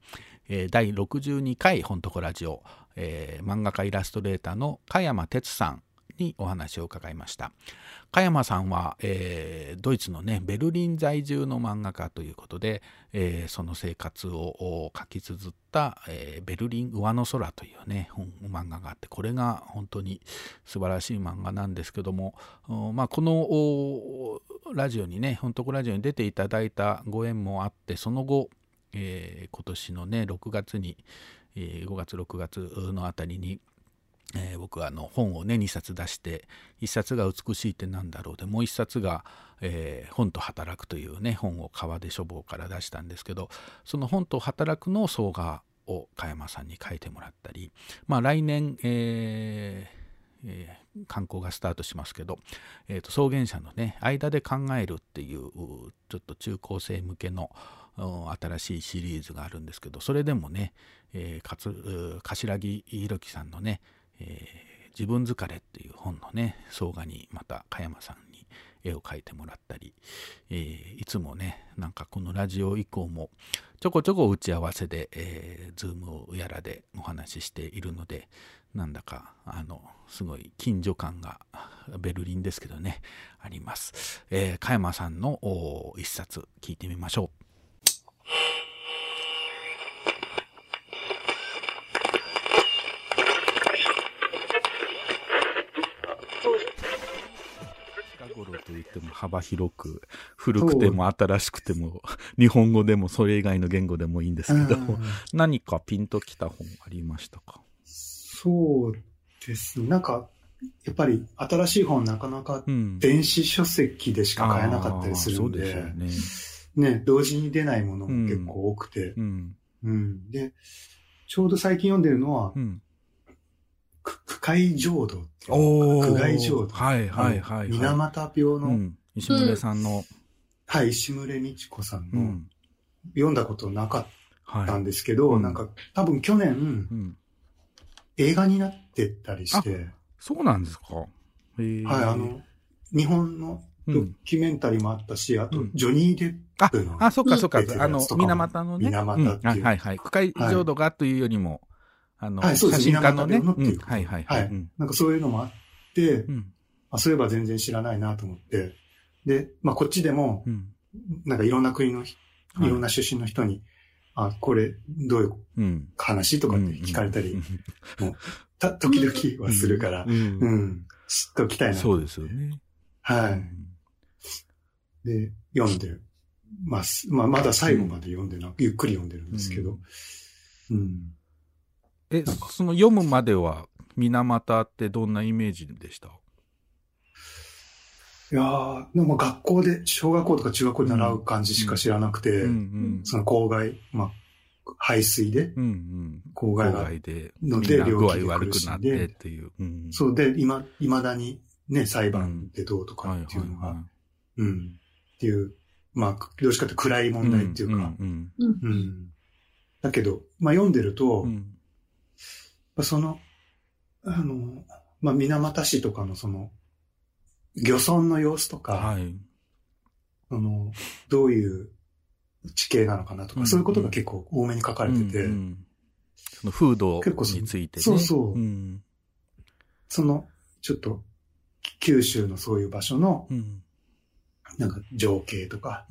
えー第62回本とこラジオ、えー漫画家イラストレーターの加山哲さんにお話を伺いました。加山さんは、えードイツのねベルリン在住の漫画家ということで、えーその生活を書き綴った、えーベルリン上の空」というね本漫画があってこれが本当に素晴らしい漫画なんですけども、まあ、このラジオにね「本当ラジオ」に出ていただいたご縁もあってその後、えー今年のね6月に、えー5月6月のあたりにえー僕はあの本をね2冊出して1冊が「美しいってなんだろう」でもう1冊が、えー本と働く」というね本を川出書房から出したんですけどその本と働くの総画を加山さんに書いてもらったりまあ来年、えーえー観光がスタートしますけど、えーと草原社のね間で考えるっていうちょっと中高生向けの新しいシリーズがあるんですけどそれでもね、えーかつう柏木弘樹さんのねえー自分疲れ」っていう本のね総画にまた加山さんに絵を描いてもらったり、えーいつもねなんかこのラジオ以降もちょこちょこ打ち合わせで、えー、ズームをやらでお話ししているのでなんだかあのすごい近所感がベルリンですけどねあります、えー加山さんの一冊聞いてみましょう。近頃といっても幅広く古くても新しくても日本語でもそれ以外の言語でもいいんですけどうん。何かピンときた本ありましたか？そうですね。なんか、やっぱり新しい本なかなか電子書籍でしか買えなかったりするんで、うですね、同時に出ないものも結構多くて、うん。うん。で、ちょうど最近読んでるのは、く苦海浄土っていうおー。苦海浄土。はいはいはい水俣病の、うん。石村さんの、はい、石村美智子さんの、うん。読んだことなかったんですけど、なんか多分去年、映画になってたりして、そうなんですか。はい、あの、日本のドキュメンタリーもあったし、あと、ジョニー・デッあプの、あ、そっかそっか。あの水俣のね。水俣っていう。うん。はいはいはい。深い。浄土がというよりも、あの、はい、そうです。ね。のっていううんはいはいは。はいいうんなんかそういうのもあって、あそういえば全然知らないなと思って、で、まあこっちでも、なんかいろんな国のいいろんな出身の人に、あ、これどういううん。話とかって聞かれたり、もうた時々はするから、うんうん知っときたいな。そうですよね。はい。で、読んでます。まあ、まだ最後まで読んでな、ゆっくり読んでるんですけど。うん。え、その読むまでは、水俣ってどんなイメージでした？いやーでも学校で、小学校とか中学校で習う感じしか知らなくて、その郊外、まあ、排水で、郊外が郊外でので、みんな具合病気で。悪くなって苦しんでっていう。うんそうで、今、未だにね、裁判でどうとかっていうのが、うん、っていう、まあ、どうしかというと暗い問題っていうか、うんうんだけど、まあ読んでると、まあその、あの、まあ、水俣市とかのその、漁村の様子とか、あの、どういう地形なのかなとか、うんそういうことが結構多めに書かれてて、その風土結構そのについてね。そうそう。うん。その、ちょっと、九州のそういう場所の、なんか情景とか、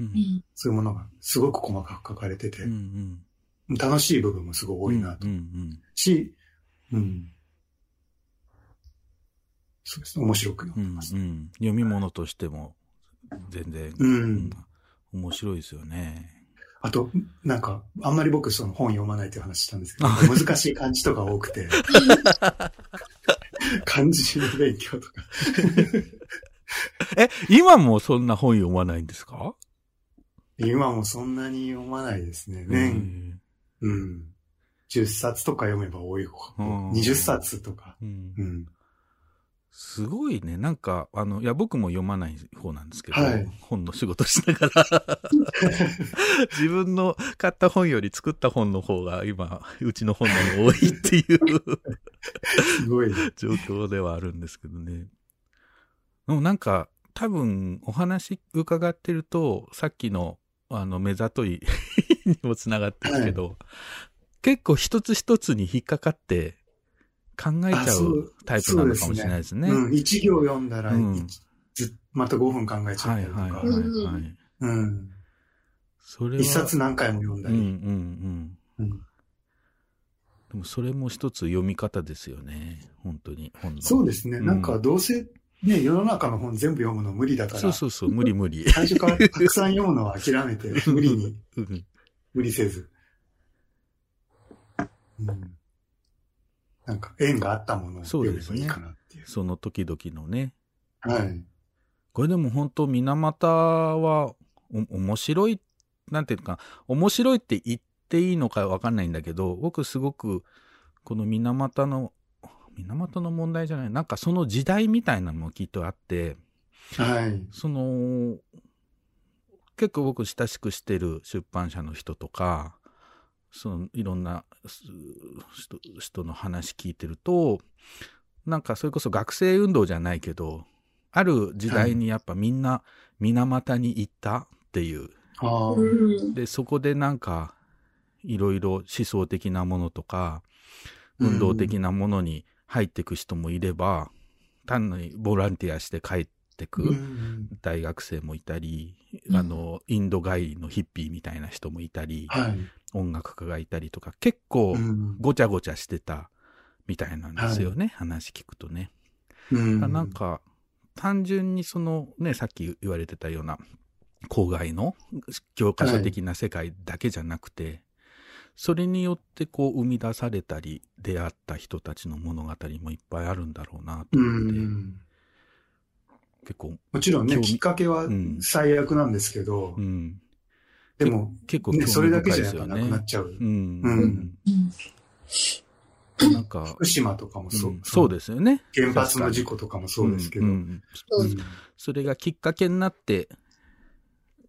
そういうものがすごく細かく書かれてて、楽しい部分もすごい多いなと。し、うん。そうですね、面白く読んでます。うんうん読み物としても全然、うん面白いですよね。あと、なんか、あんまり僕その本読まないという話したんですけど、[LAUGHS] 難しい漢字とか多くて、[LAUGHS] 漢字の勉強とか。え、今もそんな本読まないんですか？今もそんなに読まないですね。年、うん。10冊とか読めば多い方。うん20冊とか。うんすごいね。なんか、あの、いや、僕も読まない方なんですけど、はい本の仕事しながら、[LAUGHS] 自分の買った本より作った本の方が今、うちの本なの多いっていうすごい状況ではあるんですけどね。でもなんか、多分、お話伺ってると、さっきの、あの、目ざとい [LAUGHS] にもつながってるけど、結構一つ一つに引っかかって考えちゃうタイプなのかもしれないですね。うん、一行読んだら、うんまた5分考えちゃったりとか。はいはいはいはいうん。それは一冊何回も読んだり。うんうんうん。うんでもそれも一つ読み方ですよね。本当に。本のそうですね。なんか、どうせ、ね、世の中の本全部読むの無理だから。そうそうそう、無理無理。最初からたくさん読むのは諦めて、無理に、[LAUGHS] うん無理せず。うん。なんか、縁があったものをそうですねばいいかな。。その時々のね。はい。これでも本当、水俣は、お面白い、なんていうか、面白いって言っていいのかわかんないんだけど、僕すごく、この水俣の、水俣の問題じゃない、なんかその時代みたいなのもきっとあって、はい。その、結構僕親しくしてる出版社の人とか、そのいろんなす人人の話聞いてると、なんかそれこそ学生運動じゃないけど、ある時代にやっぱみんな水俣に行ったっていう。で、そこでなんか、いろいろ思想的なものとか、運動的なものに入っていく人もいれば、単にボランティアして帰ってくうん。大学生もいたり、あの、インド帰りのヒッピーみたいな人もいたり、はい音楽家がいたりとか、結構ごちゃごちゃしてたみたいなんですよね、話聞くとね。うん。なんか、単純にそのね、さっき言われてたような、郊外の教科書的な世界だけじゃなくて、それによってこう生み出されたり出会った人たちの物語もいっぱいあるんだろうなと思って、結構もちろんね、きっかけは最悪なんですけど、でも、結構ね、それだけじゃやっぱなくなっちゃう。うん。うんなんか、福島とかもそう。うんそうですよね。原発の事故とかもそうですけど。うんうんそれがきっかけになって、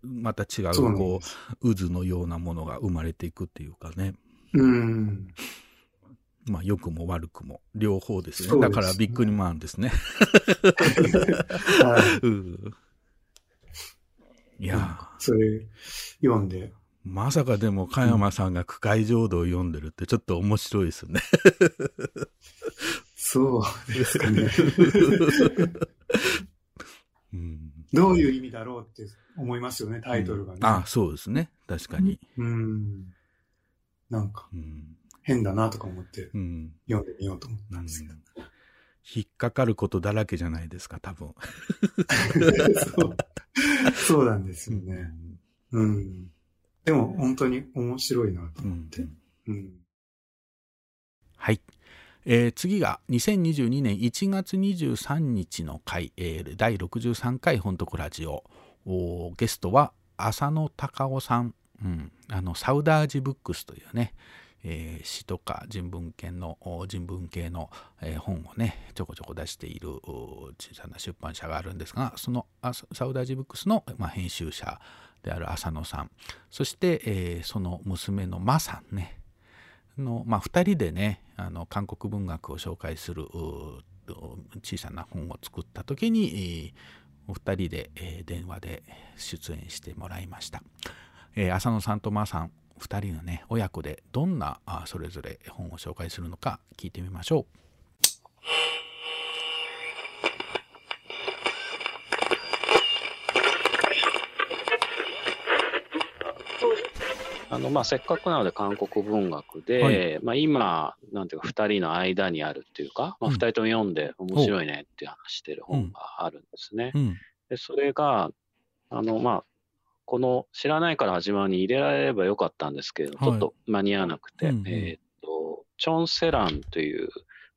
また違う、こう、渦のようなものが生まれていくっていうかね。うん。まあ、良くも悪くも、両方ですね。そうですねだからビッグニマンですね。はい [LAUGHS] うんいやそれ、読んで。まさかでも、加山さんが区会浄土を読んでるってちょっと面白いですね。そうですかね。[LAUGHS] どういう意味だろうって思いますよね、タイトルがね。あそうですね。確かに。うん。なんか、変だなとか思って、読んでみようと思ったんですけど。引っかかることだらけじゃないですか、多分。そうそうなんですよね。うん。でも本当に面白いなと思って。うん。はい。えー次が2022年1月23日の回、えー第63回本徳ラジオ。おゲストは浅野隆夫さん。うん。あの、サウダージブックスというね、えー詩とか人文系の、人文系の、えー本をね、ちょこちょこ出している小さな出版社があるんですが、そのサウダージブックスの、まあ、編集者である浅野さん、そして、えーその娘のマさんね、の、まあ、2人でねあの韓国文学を紹介する小さな本を作った時に、お二人で、えー電話で出演してもらいました、えー浅野さんとマさん2人のね親子でどんなあそれぞれ本を紹介するのか聞いてみましょあのまあ、せっかくなので韓国文学で、はい。まあ、今、なんていうか、二人の間にあるっていうか、まあ、二人とも読んで面白いねっていう話してる本があるんですね。うん。でそれが、あのまあ、この知らないから始まるに入れられればよかったんですけれど、はい。ちょっと間に合わなくて、うんうん。えーっと、チョン・セランという、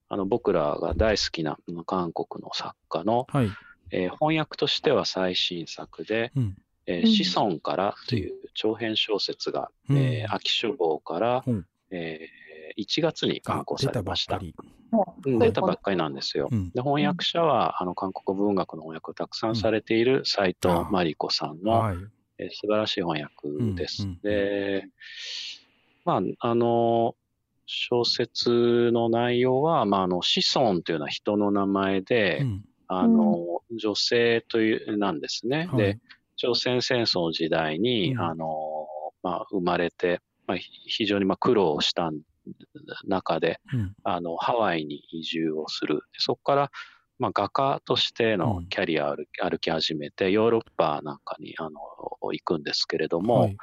あの僕らが大好きな韓国の作家の、はい。えー翻訳としては最新作で、うん。えー子孫からという長編小説が、うん。えー秋書房から、うん。えー1月に刊行されました。り。うん。出たばっかりなんですよ。うん。で翻訳者はあの韓国文学の翻訳をたくさんされている斉藤真理子さんの、はいえー素晴らしい翻訳です。で、まあ、あの、小説の内容は、まあ、あの、子孫というのは人の名前で、あの、女性という、なんですね。はいで、朝鮮戦争の時代に、あの、まあ、生まれて、まあ、ひ非常にまあ苦労した中で、うんあの、ハワイに移住をする。でそこから、まあ、画家としてのキャリアを歩き始めて、ヨーロッパなんかに、あの、行くんですけれども、はい。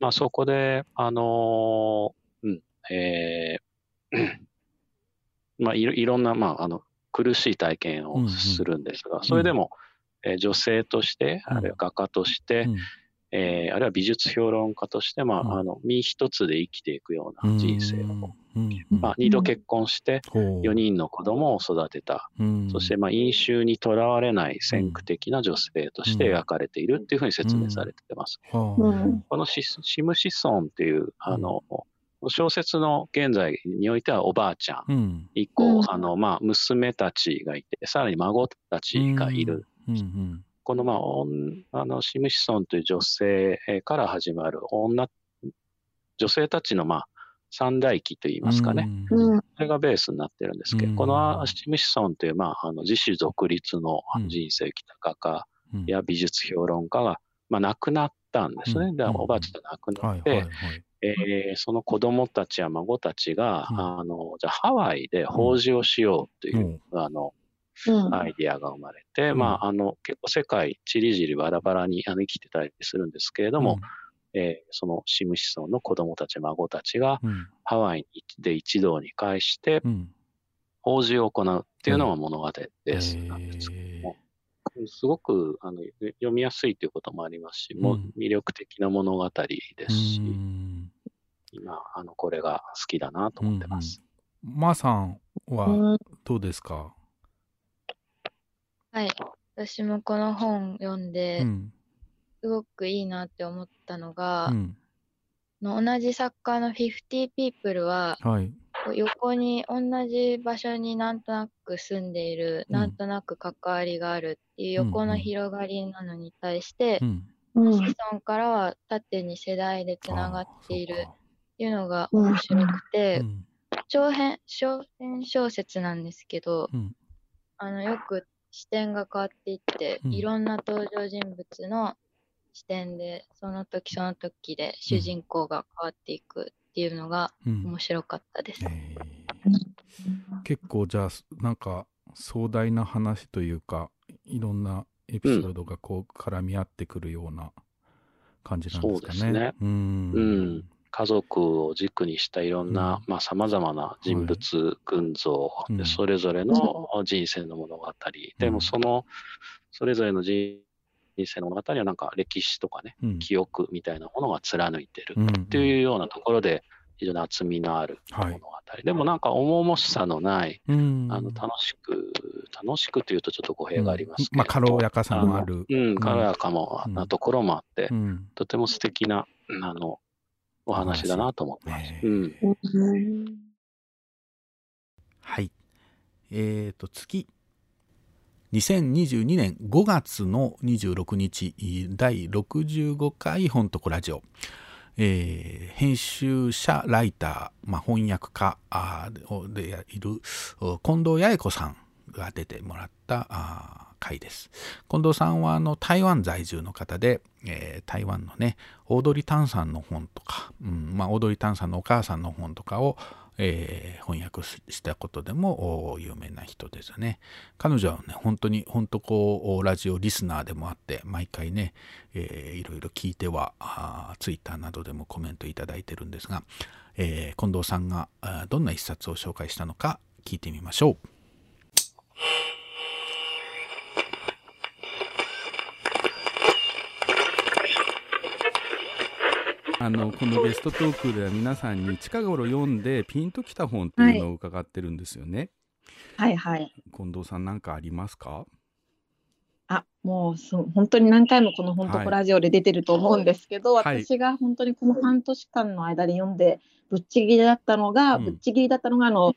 まあ、そこで、あのーうん、えーまあ、いろいろんな、まあ、あの、苦しい体験をするんですが、それでも、えー女性として、あるいは画家として、えーあるいは美術評論家として、まあ、あの、身一つで生きていくような人生を、まあ、二度結婚して、4人の子供を育てた。そして、まあ、飲酒にとらわれない先駆的な女性として描かれているっていうふうに説明されてます。このシシム・シソンっていう、あの、小説の現在においてはおばあちゃん。うん。以降、あの、まあ、娘たちがいて、さらに孫たちがいる。うん。うんこの、まあ、あの、シム・シソンという女性から始まる女、女性たちの、まあ、三代記といいますかね。うん。それがベースになってるんですけど、このシム・シソンという、まあ、あの自主独立の人生きた画家や美術評論家が、まあ、亡くなったんですね。で、おばあちゃんが亡くなって、えーその子供たちや孫たちが、あの、じゃあハワイで法事をしようという、あの、アイディアが生まれて、まあ、あの、結構世界、ちりじりバラバラにあの生きてたりするんですけれども、えーそのシム子孫の子供たち、孫たちが、ハワイで一堂に会して、法事を行うっていうのが物語です。なんですけども。すごくあの読みやすいということもありますし、もう魅力的な物語ですし、今、あの、これが好きだなと思ってます。まーさんはどうですか？はい。私もこの本読んで、うん。すごくいいなって思ったのが、うん。の同じ作家の50 People は、はい。横に同じ場所になんとなく住んでいる、うんなんとなく関わりがあるっていう横の広がりなのに対して、うん。子孫からは縦に世代でつながっているっていうのが面白くて、長編、小説なんですけど、うんあの、よく視点が変わっていって、うん。いろんな登場人物の視点で、その時その時で主人公が変わっていくっていうのがうん。面白かったです。結構じゃあなんか壮大な話というかいろんなエピソードがこう絡み合ってくるような感じなんですかね。そうですね。うん。うん。家族を軸にしたいろんな、まあ、様々な人物群像、でそれぞれの人生の物語。でもその、それぞれの人生の物語はなんか歴史とかね、うん。記憶みたいなものが貫いてるうんっていうようなところで、非常に厚みのある物語。でもなんか重々しさのない、うん。あの楽しく、楽しくというとちょっと語弊がありますけど、まあ軽やかさのある。うん、軽やかもなところもあって、うん。とても素敵な、あの、お話だなと思ってます。うん。はい。えーと、次。2022年5月の26日、第65回本とこラジオ。えー編集者、ライター、まあ、翻訳家でいるお近藤八重子さんが出てもらった回です。近藤さんはあの台湾在住の方で、えー台湾のね、オードリー・タンさんの本とか、うんまあ、オードリー・タンさんのお母さんの本とかを、えー翻訳したことでも有名な人ですね。彼女はね、本当に、本当こう、ラジオリスナーでもあって、毎回ね、えーいろいろ聞いては、ツイッターなどでもコメントいただいてるんですが、えー近藤さんがどんな一冊を紹介したのか聞いてみましょう。あのこのゲストトークでは皆さんに近頃読んでピンときた本っていうのを伺ってるんですよね。はいはい。近藤さん何かありますか？あ、もうそう本当に何回もこの本とこラジオで出てると思うんですけど、はい私が本当にこの半年間の間で読んでぶっちぎりだったのが、ぶっちぎりだったのがあの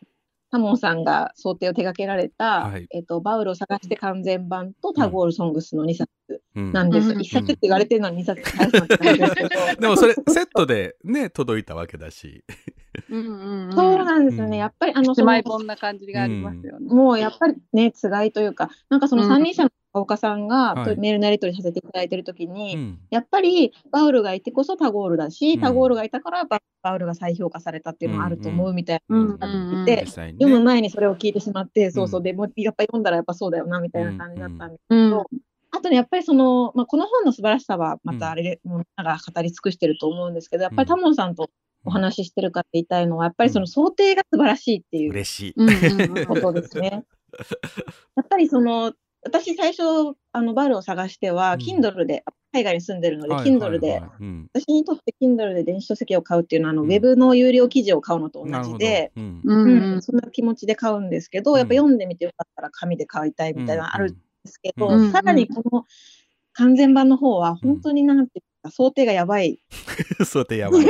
タモンさんが想定を手掛けられた、はいえっとバウルを探して完全版とタゴールソングスの2冊うんなんです。うん1冊って言われてるのに2冊返すのって感じですけど。[LAUGHS] でもそれセットでね届いたわけだし。そうなんですよね。やっぱりあの、姉妹本な感じがありますよね。もうやっぱりね、つがいというか、なんかそのうん三人者の岡さんが、はい。メールのやり取りさせていただいてるときに、やっぱりバウルがいてこそタゴールだし、うん。タゴールがいたからババウルが再評価されたっていうのがあると思うみたいな。うん。のがあって、読む前にそれを聞いてしまって、そうそう、でもやっぱり読んだらやっぱそうだよなみたいな感じだったんですけど、あとね、やっぱりその、まあ、この本の素晴らしさは、またあれで、もうみんなが語り尽くしてると思うんですけど、やっぱりタモンさんとお話ししてるから言いたいのは、やっぱりその想定が素晴らしいっていう。嬉しい。ことですね。やっぱりその、私最初、あの、バルを探しては、Kindle で、海外に住んでるので、はいはい Kindle で、うん。私にとって Kindle で電子書籍を買うっていうのは、あの、ウェブの有料記事を買うのと同じで、うど。うん。ん。そんな気持ちで買うんですけど、やっぱ読んでみてよかったら紙で買いたいみたいなのあるんですけど、うん。さらにこの完全版の方は、本当になんていうか、想定がやばい。[LAUGHS] 想定やばい。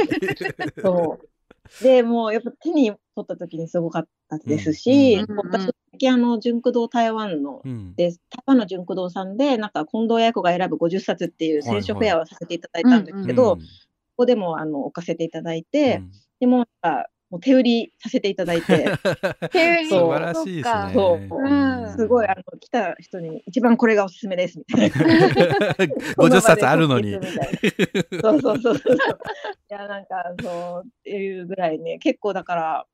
そう。で、もうやっぱ手に取った時にすごかったですし、うん。私、あの、純駆動台湾の、うん。で、台湾の純駆動さんで、なんか近藤彩子が選ぶ50冊っていう選書フェアをさせていただいたんですけど、うんここでもあの置かせていただいて、でもなんか、もう手売りさせていただいて、[LAUGHS] 手売り？そう。素晴らしいですね。そう、うん。すごい、あの、来た人に一番これがおすすめです、みたいな。[LAUGHS] 50冊あるのに。そうそうそうそう。いや、なんか、そう、っていうぐらいね、結構だから、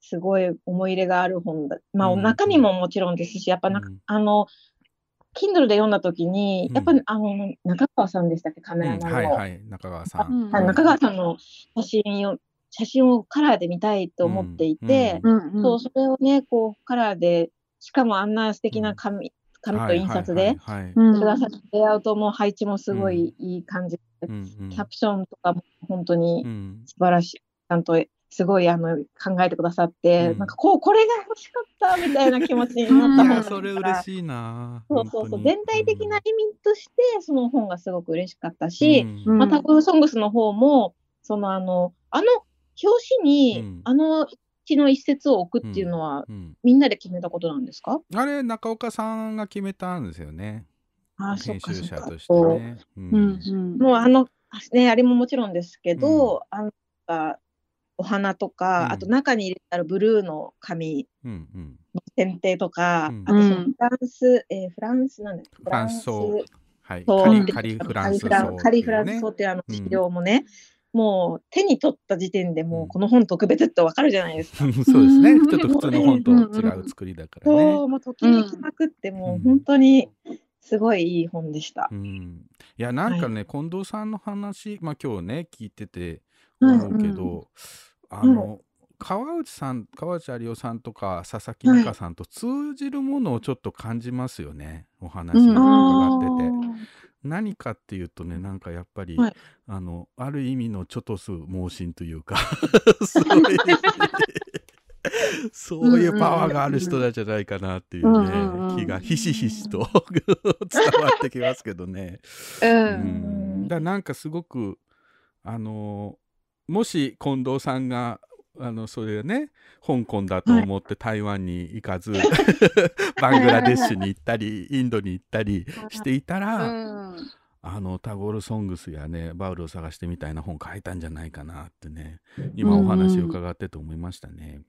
すごい思い入れがある本だ。まあ、中身ももちろんですし、やっぱなんか、あの、Kindle で読んだときに、やっぱ、あの、中川さんでしたっけ、カメラマンの。はいはい。中川さん。はい中川さんの写真を、写真をカラーで見たいと思っていて、うんうん。そう、それをね、こう、カラーで、しかもあんな素敵な紙、紙と印刷で、はいはいはいくださレイアウトも配置もすごいいい感じで、キャプションとかも本当に素晴らしい。ゃんとすごいあの考えてくださって、なんかこう、これが欲しかったみたいな気持ちになった本だそれ嬉しいな。そうそうそう。全体的な意味として、その本がすごく嬉しかったし、うん。また、タグソングスの方も、そのあの、あの、表紙に、あの、一の一節を置くっていうのは、みんなで決めたことなんですか？あれ、中岡さんが決めたんですよね。あそっ編集かそっか。者としてね。うん。もうあの、ね、あれももちろんですけど、あの、お花とか、あと中に入れてあるブルーの紙うんうん。の剪定とか、うん。あとそのフランス、えーフランスなんだっけ？フランス層はい。そう。カリカリフランス層カリフランカリフランス層っていうあの資料もね、もう手に取った時点でもうこの本特別ってわかるじゃないですか。そうですね。ちょっと普通の本と違う作りだからね。そう、もうときめきまくって、もう本当にすごいいい本でした。いや、なんかね、近藤さんの話、まあ今日ね、聞いてて思うけど、あの、川内さん、川内有夫さんとか佐々木美香さんと通じるものをちょっと感じますよね、お話を伺ってて。何かっていうとね、なんかやっぱり、はい。あの、ある意味のチョトス盲信というか、[LAUGHS] そういうそういうパワーがある人なんじゃないかなっていううんうんうんね、気がひしひしと [LAUGHS] 伝わってきますけどね。うん。だなんかすごく、あの、もし近藤さんが、あの、それね、香港だと思って台湾に行かず、[LAUGHS] バングラデシュに行ったり、インドに行ったりしていたら、あのタゴールソングスやねバウルを探してみたいな本書いたんじゃないかなってね今お話を伺ってと思いましたね。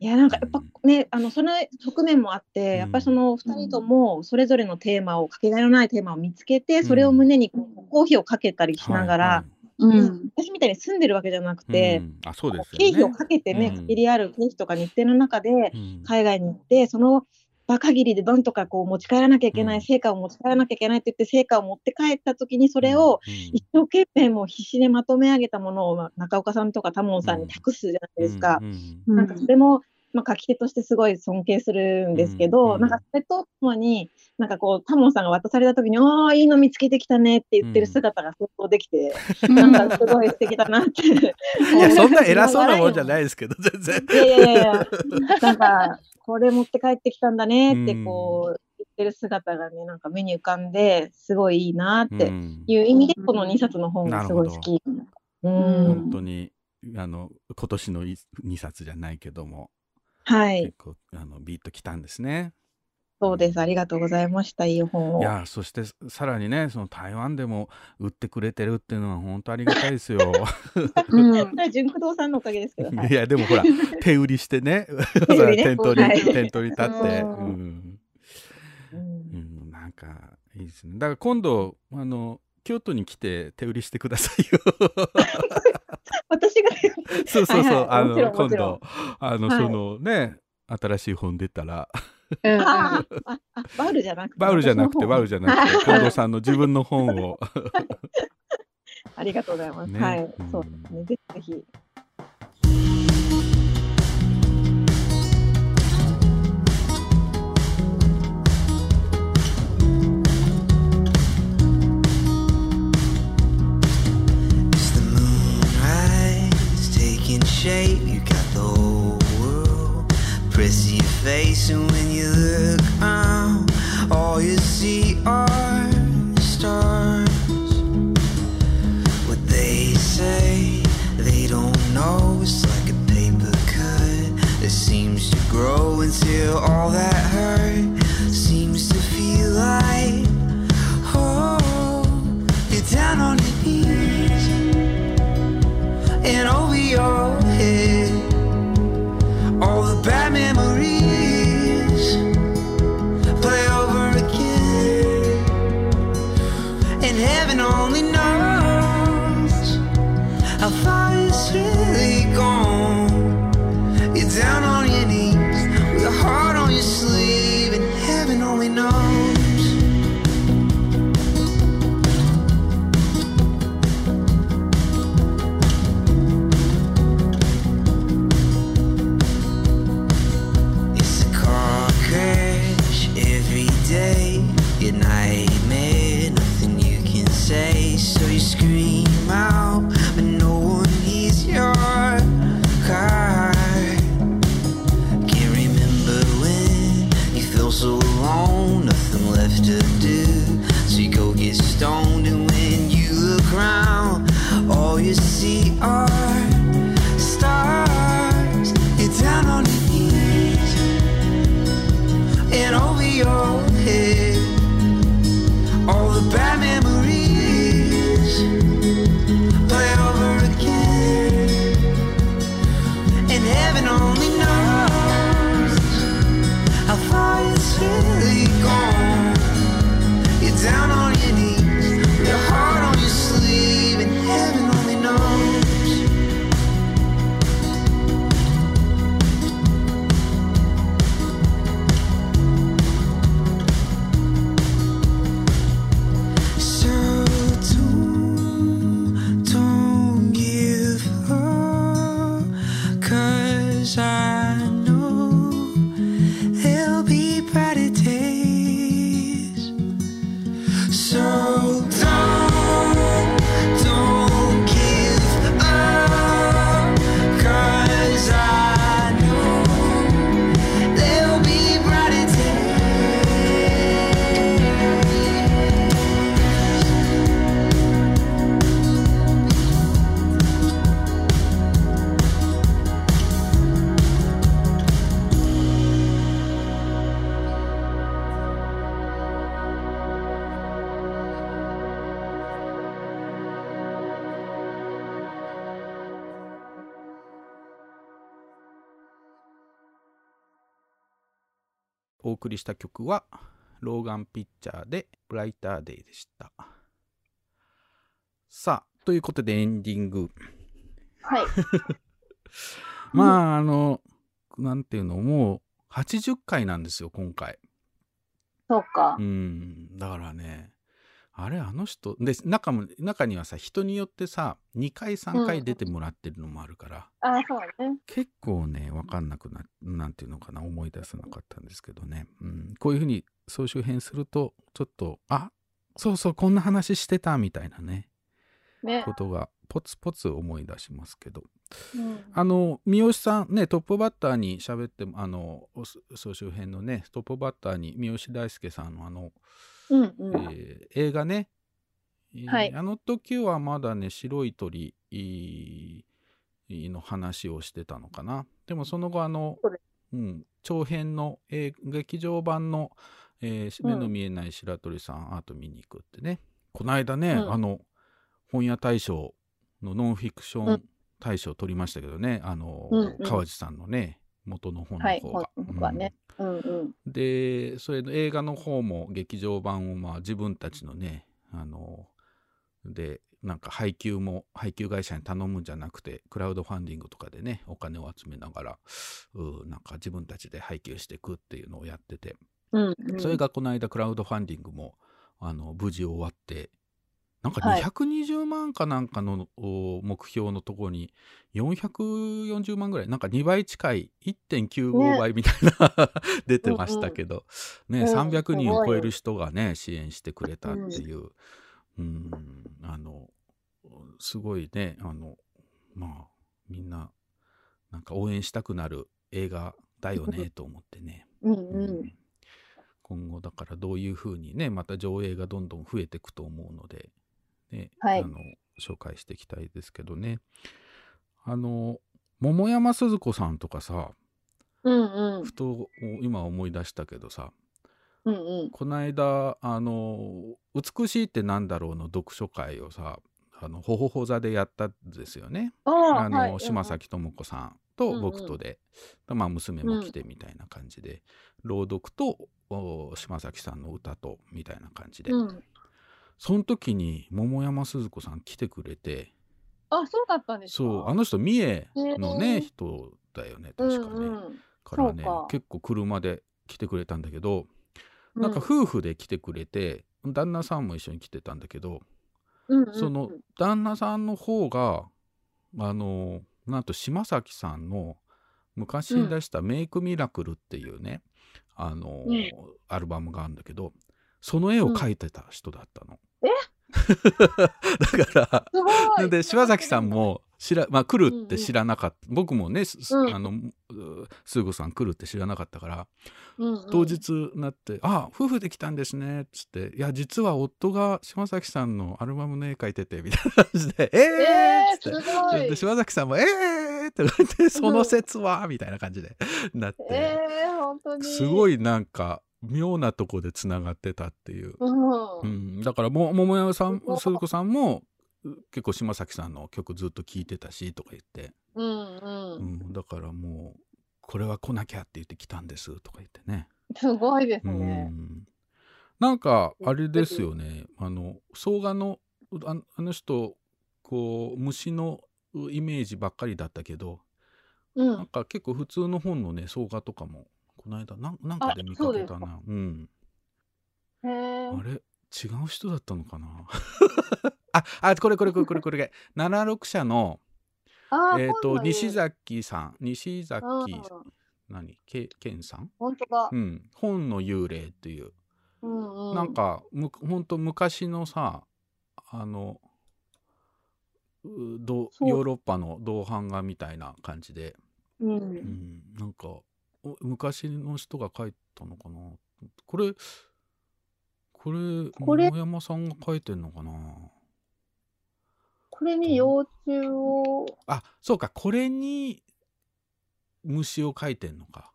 いや、なんかやっぱね、あの、その側面もあって、やっぱりその二人ともそれぞれのテーマを、かけがえのないテーマを見つけて、それを胸にこう公費をかけたりしながら、うん。私みたいに住んでるわけじゃなくて、うん。あそうですね。費をかけてね、限りある経費とか日程の中で海外に行って、その場限りでなんとかこう持ち帰らなきゃいけない、成果を持ち帰らなきゃいけないって言って、成果を持って帰った時に、それを一生懸命もう必死でまとめ上げたものを、まあ中岡さんとかタモンさんに託すじゃないですか。なんかそれも、まあ、書き手としてすごい尊敬するんですけど、なんかそれとともに、なんかこう、タモンさんが渡された時に、ああ、いいの見つけてきたねって言ってる姿が想像できて、なんかすごい素敵だなって。いや [LAUGHS] そんな偉そうなもんじゃないですけど全然。いやいやいやなんか、これ持って帰ってきたんだねってこう、言ってる姿がね、なんか目に浮かんで、すごいいいなっていう意味で、この2冊の本がすごい好き。うん本当にあの今年の2冊じゃないけどもはい。結構あのビートきたんですね。そうです。ありがとうございました。いい本を。いやそしてさらにねその台湾でも売ってくれてるっていうのは本当ありがたいですよ。うん。純駆動さんのおかげですけど。[LAUGHS] いやでもほら手売りしてね [LAUGHS] 店頭に、はい店頭に立って、ううんうんなんかいいですねだから今度あの京都に来て手売りしてくださいよ [LAUGHS] 私がそうそうそう、はいはいあの今度あの、はいそのね新しい本出たらあーあ、あ、バウルじゃなくて？バウルじゃなくてバウルじゃなくて [LAUGHS] 近藤さんの自分の本を [LAUGHS] ありがとうございます。ねはい。そうですね。ぜひぜひ。Shape, you got the whole world pressed to your face, and when you look around, all you see are stars. What they say, they don't know. It's like a paper cut that seems to grow until all that hurt seems to feel like oh, you're down on your knees and over your head. All the bad memories stoned, and when you look around, all you see are お送りした曲は、ローガン・ピッチャーで、ブライターデイでした。さあ、ということでエンディング。はい。[LAUGHS] まあ、あの、なんていうの、もう80回なんですよ、今回。そうかう。ん、だからね、あれ、あの人、で、中も、中にはさ、人によってさ、2回、3回出てもらってるのもあるから、あ、そうね。結構ね、わかんなくな、なんていうのかな、思い出せなかったんですけどね。うん、こういうふうに総集編すると、ちょっと、あそうそう、こんな話してた、みたいなね、ねことが、ポツポツ思い出しますけど。うんあの、三好さん、ね、トップバッターに喋っても、あの、そ総集編のね、トップバッターに三好大輔さんのあの、うんうん。えー映画ね、えーはいあの時はまだね、白い鳥の話をしてたのかな。でもその後、あの、うん、長編の、えー劇場版の、えーうん。目の見えない白鳥さん、アート見に行くってね。この間ね、うん。あの、本屋大賞のノンフィクショうん。ン大賞を取りましたけどね、あの、うんうん。川地さんのね、元の本のはい、方が。はね。うんうん。でそれの映画の方も劇場版をまあ自分たちのねあのでなんか配給も配給会社に頼むんじゃなくてクラウドファンディングとかでねお金を集めながらうなんか自分たちで配給していくっていうのをやってて、うんうんそれがこの間クラウドファンディングもあの無事終わってなんかはい。220万かなんかの、お目標のところに440万ぐらいなんか2倍近い1.95ね。倍みたいな、[LAUGHS] 出てましたけど、ねうん300人を超える人がね支援してくれたっていう、うん、あのすごいねあのまあみんななんか応援したくなる映画だよねと思ってね。うんうん。今後だからどういうふうにねまた上映がどんどん増えていくと思うので、ねはいあの紹介していきたいですけどねあの桃山鈴子さんとかさうんうん。ふと今思い出したけどさうんうん。この間あの「美しいってなんだろう」の読書会をさあのほほほ座でやったんですよね。あの、はいうんうん島崎智子さんと僕とで、まあ娘も来てみたいな感じで、朗読とお島崎さんの歌とみたいな感じで、うん。その時に桃山鈴子さん来てくれて。あ、そうだったんですか？そうあの人三重のね、へえ。人だよねうん確かね、うん。からね結構車で来てくれたんだけど、うん。なんか夫婦で来てくれて旦那さんも一緒に来てたんだけど、うんうんうん。その旦那さんの方があのなんと島崎さんの昔に出した「メイクミラクル」っていうね、あの、うん。アルバムがあるんだけどその絵を描いてた人だったの。え？[LAUGHS] だからで柴崎さんも知ら、まあ、来るって知らなかった。僕もね、すうん。あの、うスーゴさん来るって知らなかったから、うんうん。当日になって、あ、夫婦で来たんですね、つって、いや、実は夫が島崎さんのアルバムの絵描いてて、みたいな感じで、えーっつって、すごい。で島崎さんも、えーって言って、その説は、みたいな感じでなって、えー、本当に。すごいなんか、妙なとこでつながってたっていう。うん。うん、だからも桃山さん鈴子さんもう結構島崎さんの曲ずっと聴いてたしとか言って、うんううん。ん、だからもうこれは来なきゃって言って来たんですとか言ってね、すごいですうね。ん、なんかあれですよねあの総画のああの人こう虫のイメージばっかりだったけど、うん。なんか結構普通の本のね総画とかもこの間なんなんかで見かけたなうんへえ。あれ？違う人だったのかな？[LAUGHS] あ、あ、これこれこれこれこれ。[LAUGHS] 76社の、えっ、と、今度言う西崎さん、西崎、うん何？け、健さん？本当だう。ん。本の幽霊っていう。うんうん。なんか、む、ほんと昔のさ、あの、うどヨーロッパの銅版画みたいな感じで、う。うんん、なんか、お昔の人が描いたのかな？これ、これ、これ桃山さんが描いてんのかな？これに幼虫を、あ、そうか、これに虫を描いてんのか。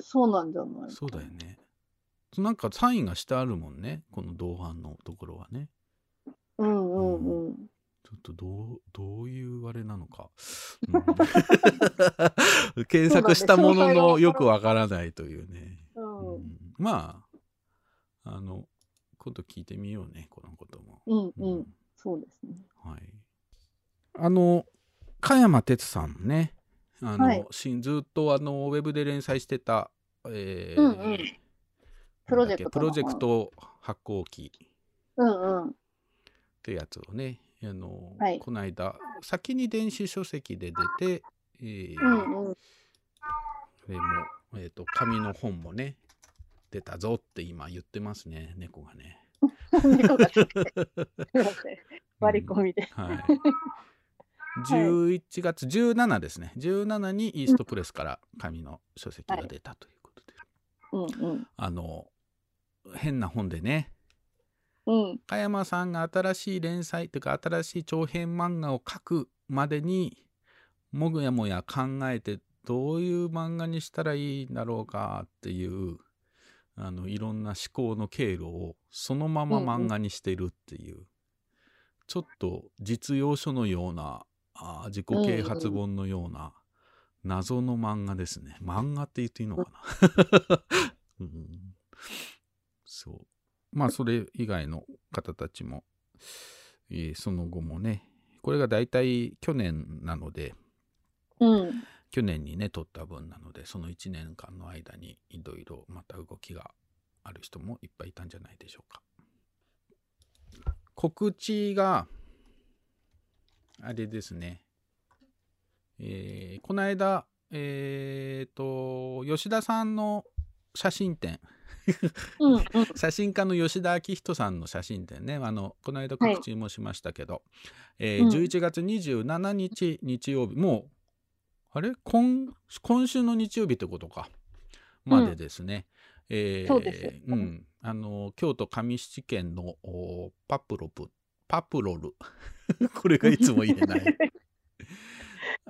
そうなんじゃない？そうだよね。なんかサインがしてあるもんね、この銅版のところはね。うんうんうん。ちょっとどう、どういうあれなのか。[LAUGHS] うん [LAUGHS] 検索したもののよくわからないというね。うん。まあ、あの、今度聞いてみようね、このことも。うんうん。そうですね。はい。あの、加山哲さんね、あの、はいずっとあの、ウェブで連載してた、えーうんうんプロジェクトのプロジェクト発行機うんうん。ってやつをね、あの、はいこの間、先に電子書籍で出て、えーうんうん。も、えっ、と、紙の本もね、出たぞって今言ってますね、猫がね。[LAUGHS] [LAUGHS] 割り込みで。はい。[LAUGHS] 11月17ですね。17にイーストプレスから紙の書籍が出たということで。うんうん。あの、変な本でね、うん。加山さんが新しい連載というか新しい長編漫画を書くまでにもぐやもや考えてどういう漫画にしたらいいんだろうかっていうあのいろんな思考の経路をそのまま漫画にしてるっていう、ちょっと実用書のようなあー自己啓発本のような謎の漫画ですね。漫画って言っていいのかな、うん、[LAUGHS] そうまあそれ以外の方たちも、えーその後もねこれが大体去年なのでうん。去年にね撮った分なのでその1年間の間にいろいろまた動きがある人もいっぱいいたんじゃないでしょうか告知があれですねえーこの間えっ、と吉田さんの写真展うんうん。写真家の吉田明人さんの写真展ね。あのこの間告知もしましたけど、えーうん。11月27日日曜日。もうあれ？今今週の日曜日ってことか。までですね、えーそうですうん、あの京都上七軒のおパプロプパプロル。[LAUGHS] これがいつも言えない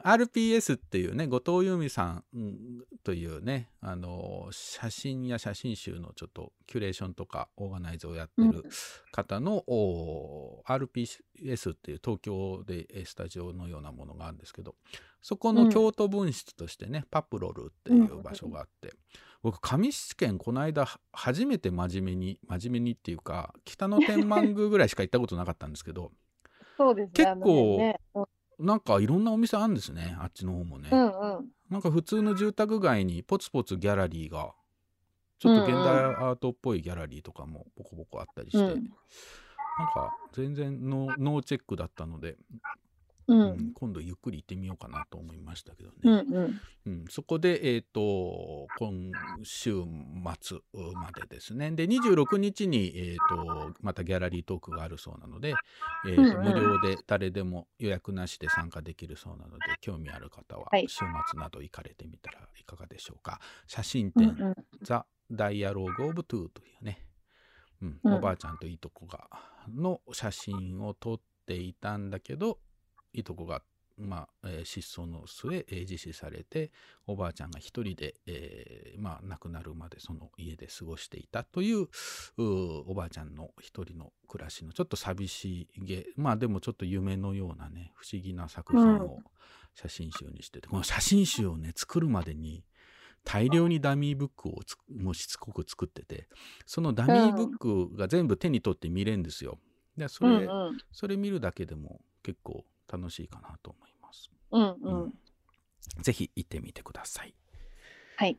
RPS っていうね後藤由美さんうんというねあの写真や写真集のちょっとキュレーションとかオーガナイズをやってる方の、お RPS っていう東京でえスタジオのようなものがあるんですけどそこの京都分室としてね、パプロルっていう場所があって、僕上七軒この間は初めて真面目に真面目にっていうか北の天満宮ぐらいしか行ったことなかったんですけど [LAUGHS] そうですね。結構ねなんかいろんなお店あるんですねあっちの方もね、うんうん。なんか普通の住宅街にポツポツギャラリーがちょっと現代アートっぽいギャラリーとかもボコボコあったりして、うん。なんか全然ノーノーチェックだったので、ううん今度ゆっくり行ってみようかなと思いましたけどね。うんうん。うん、そこで、えっ、と、今週末までですね。で、26日に、えっ、と、またギャラリートークがあるそうなので、えっ、と、うんうん無料で誰でも予約なしで参加できるそうなので、興味ある方ははい週末など行かれてみたらいかがでしょうか。写真展、うんうんザ・ダイアローグ・オブ・トゥーというね、うんうんおばあちゃんといとこが、の写真を撮っていたんだけど、いとこが、まあえー失踪の末、えー自死されておばあちゃんが一人で、えーまあ、亡くなるまでその家で過ごしていたというおばあちゃんの一人の暮らしのちょっと寂しげまあでもちょっと夢のようなね不思議な作品を写真集にしてて、この写真集をね作るまでに大量にダミーブックをつもうしつこく作っててそのダミーブックが全部手に取って見れるんですよ。でそれ、うんうんそれ見るだけでも結構楽しいかなと思います。うんうん。ぜひ行ってみてください。はい。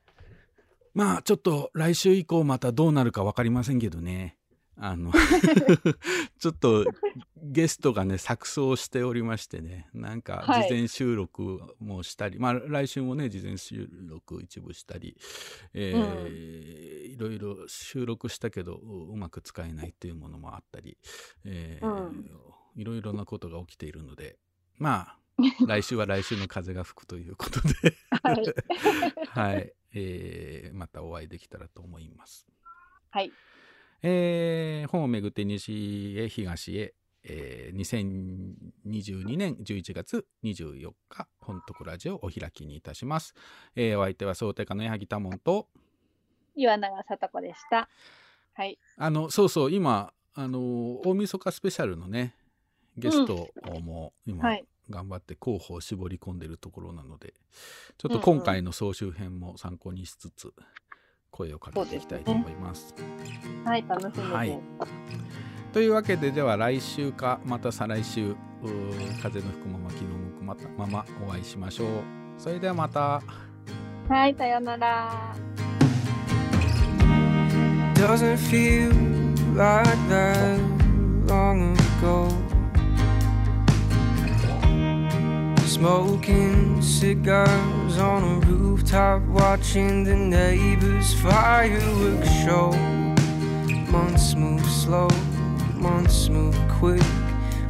まあちょっと来週以降またどうなるか分かりませんけどね。あの [LAUGHS] ちょっとゲストがね錯綜しておりましてねなんかはい事前収録もしたり、まあ来週もね事前収録一部したり、えーいろいろ収録したけどううまく使えないっていうものもあったり、えーうんいろいろなことが起きているのでまあ [LAUGHS] 来週は来週の風が吹くということではい [LAUGHS] はい、えーまたお会いできたらと思います。はい。えー本をめぐって西へ東へ、えー2022年11月24日本徳ラジオお開きにいたします。えーお相手は想定家の矢作多門と岩永さと子でした。はい。あのそうそう今あの大晦日スペシャルのねゲストも今、はい頑張って候補を絞り込んでるところなのでちょっと今回の総集編も参考にしつつ声をかけていきたいと思います。はい、楽しみです。はいというわけででは来週かまた再来週風の吹くまま気の向くまたままお会いしましょう。それではまた。はい、さようなら。Doesn't feel like that long ago. Smoking cigars on a rooftop, watching the neighbors' fireworks show. Months move slow, months move quick.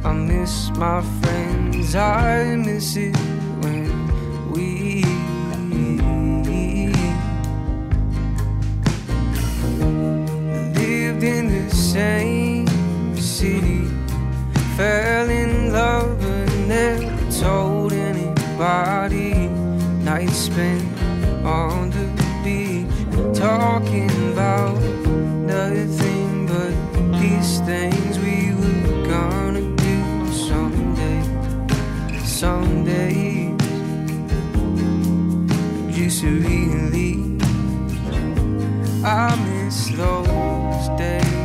I miss my friends, I miss it when we lived in the same Nights spent on the beach, talking about nothing but these things we were gonna do someday, someday. Just really I miss those days.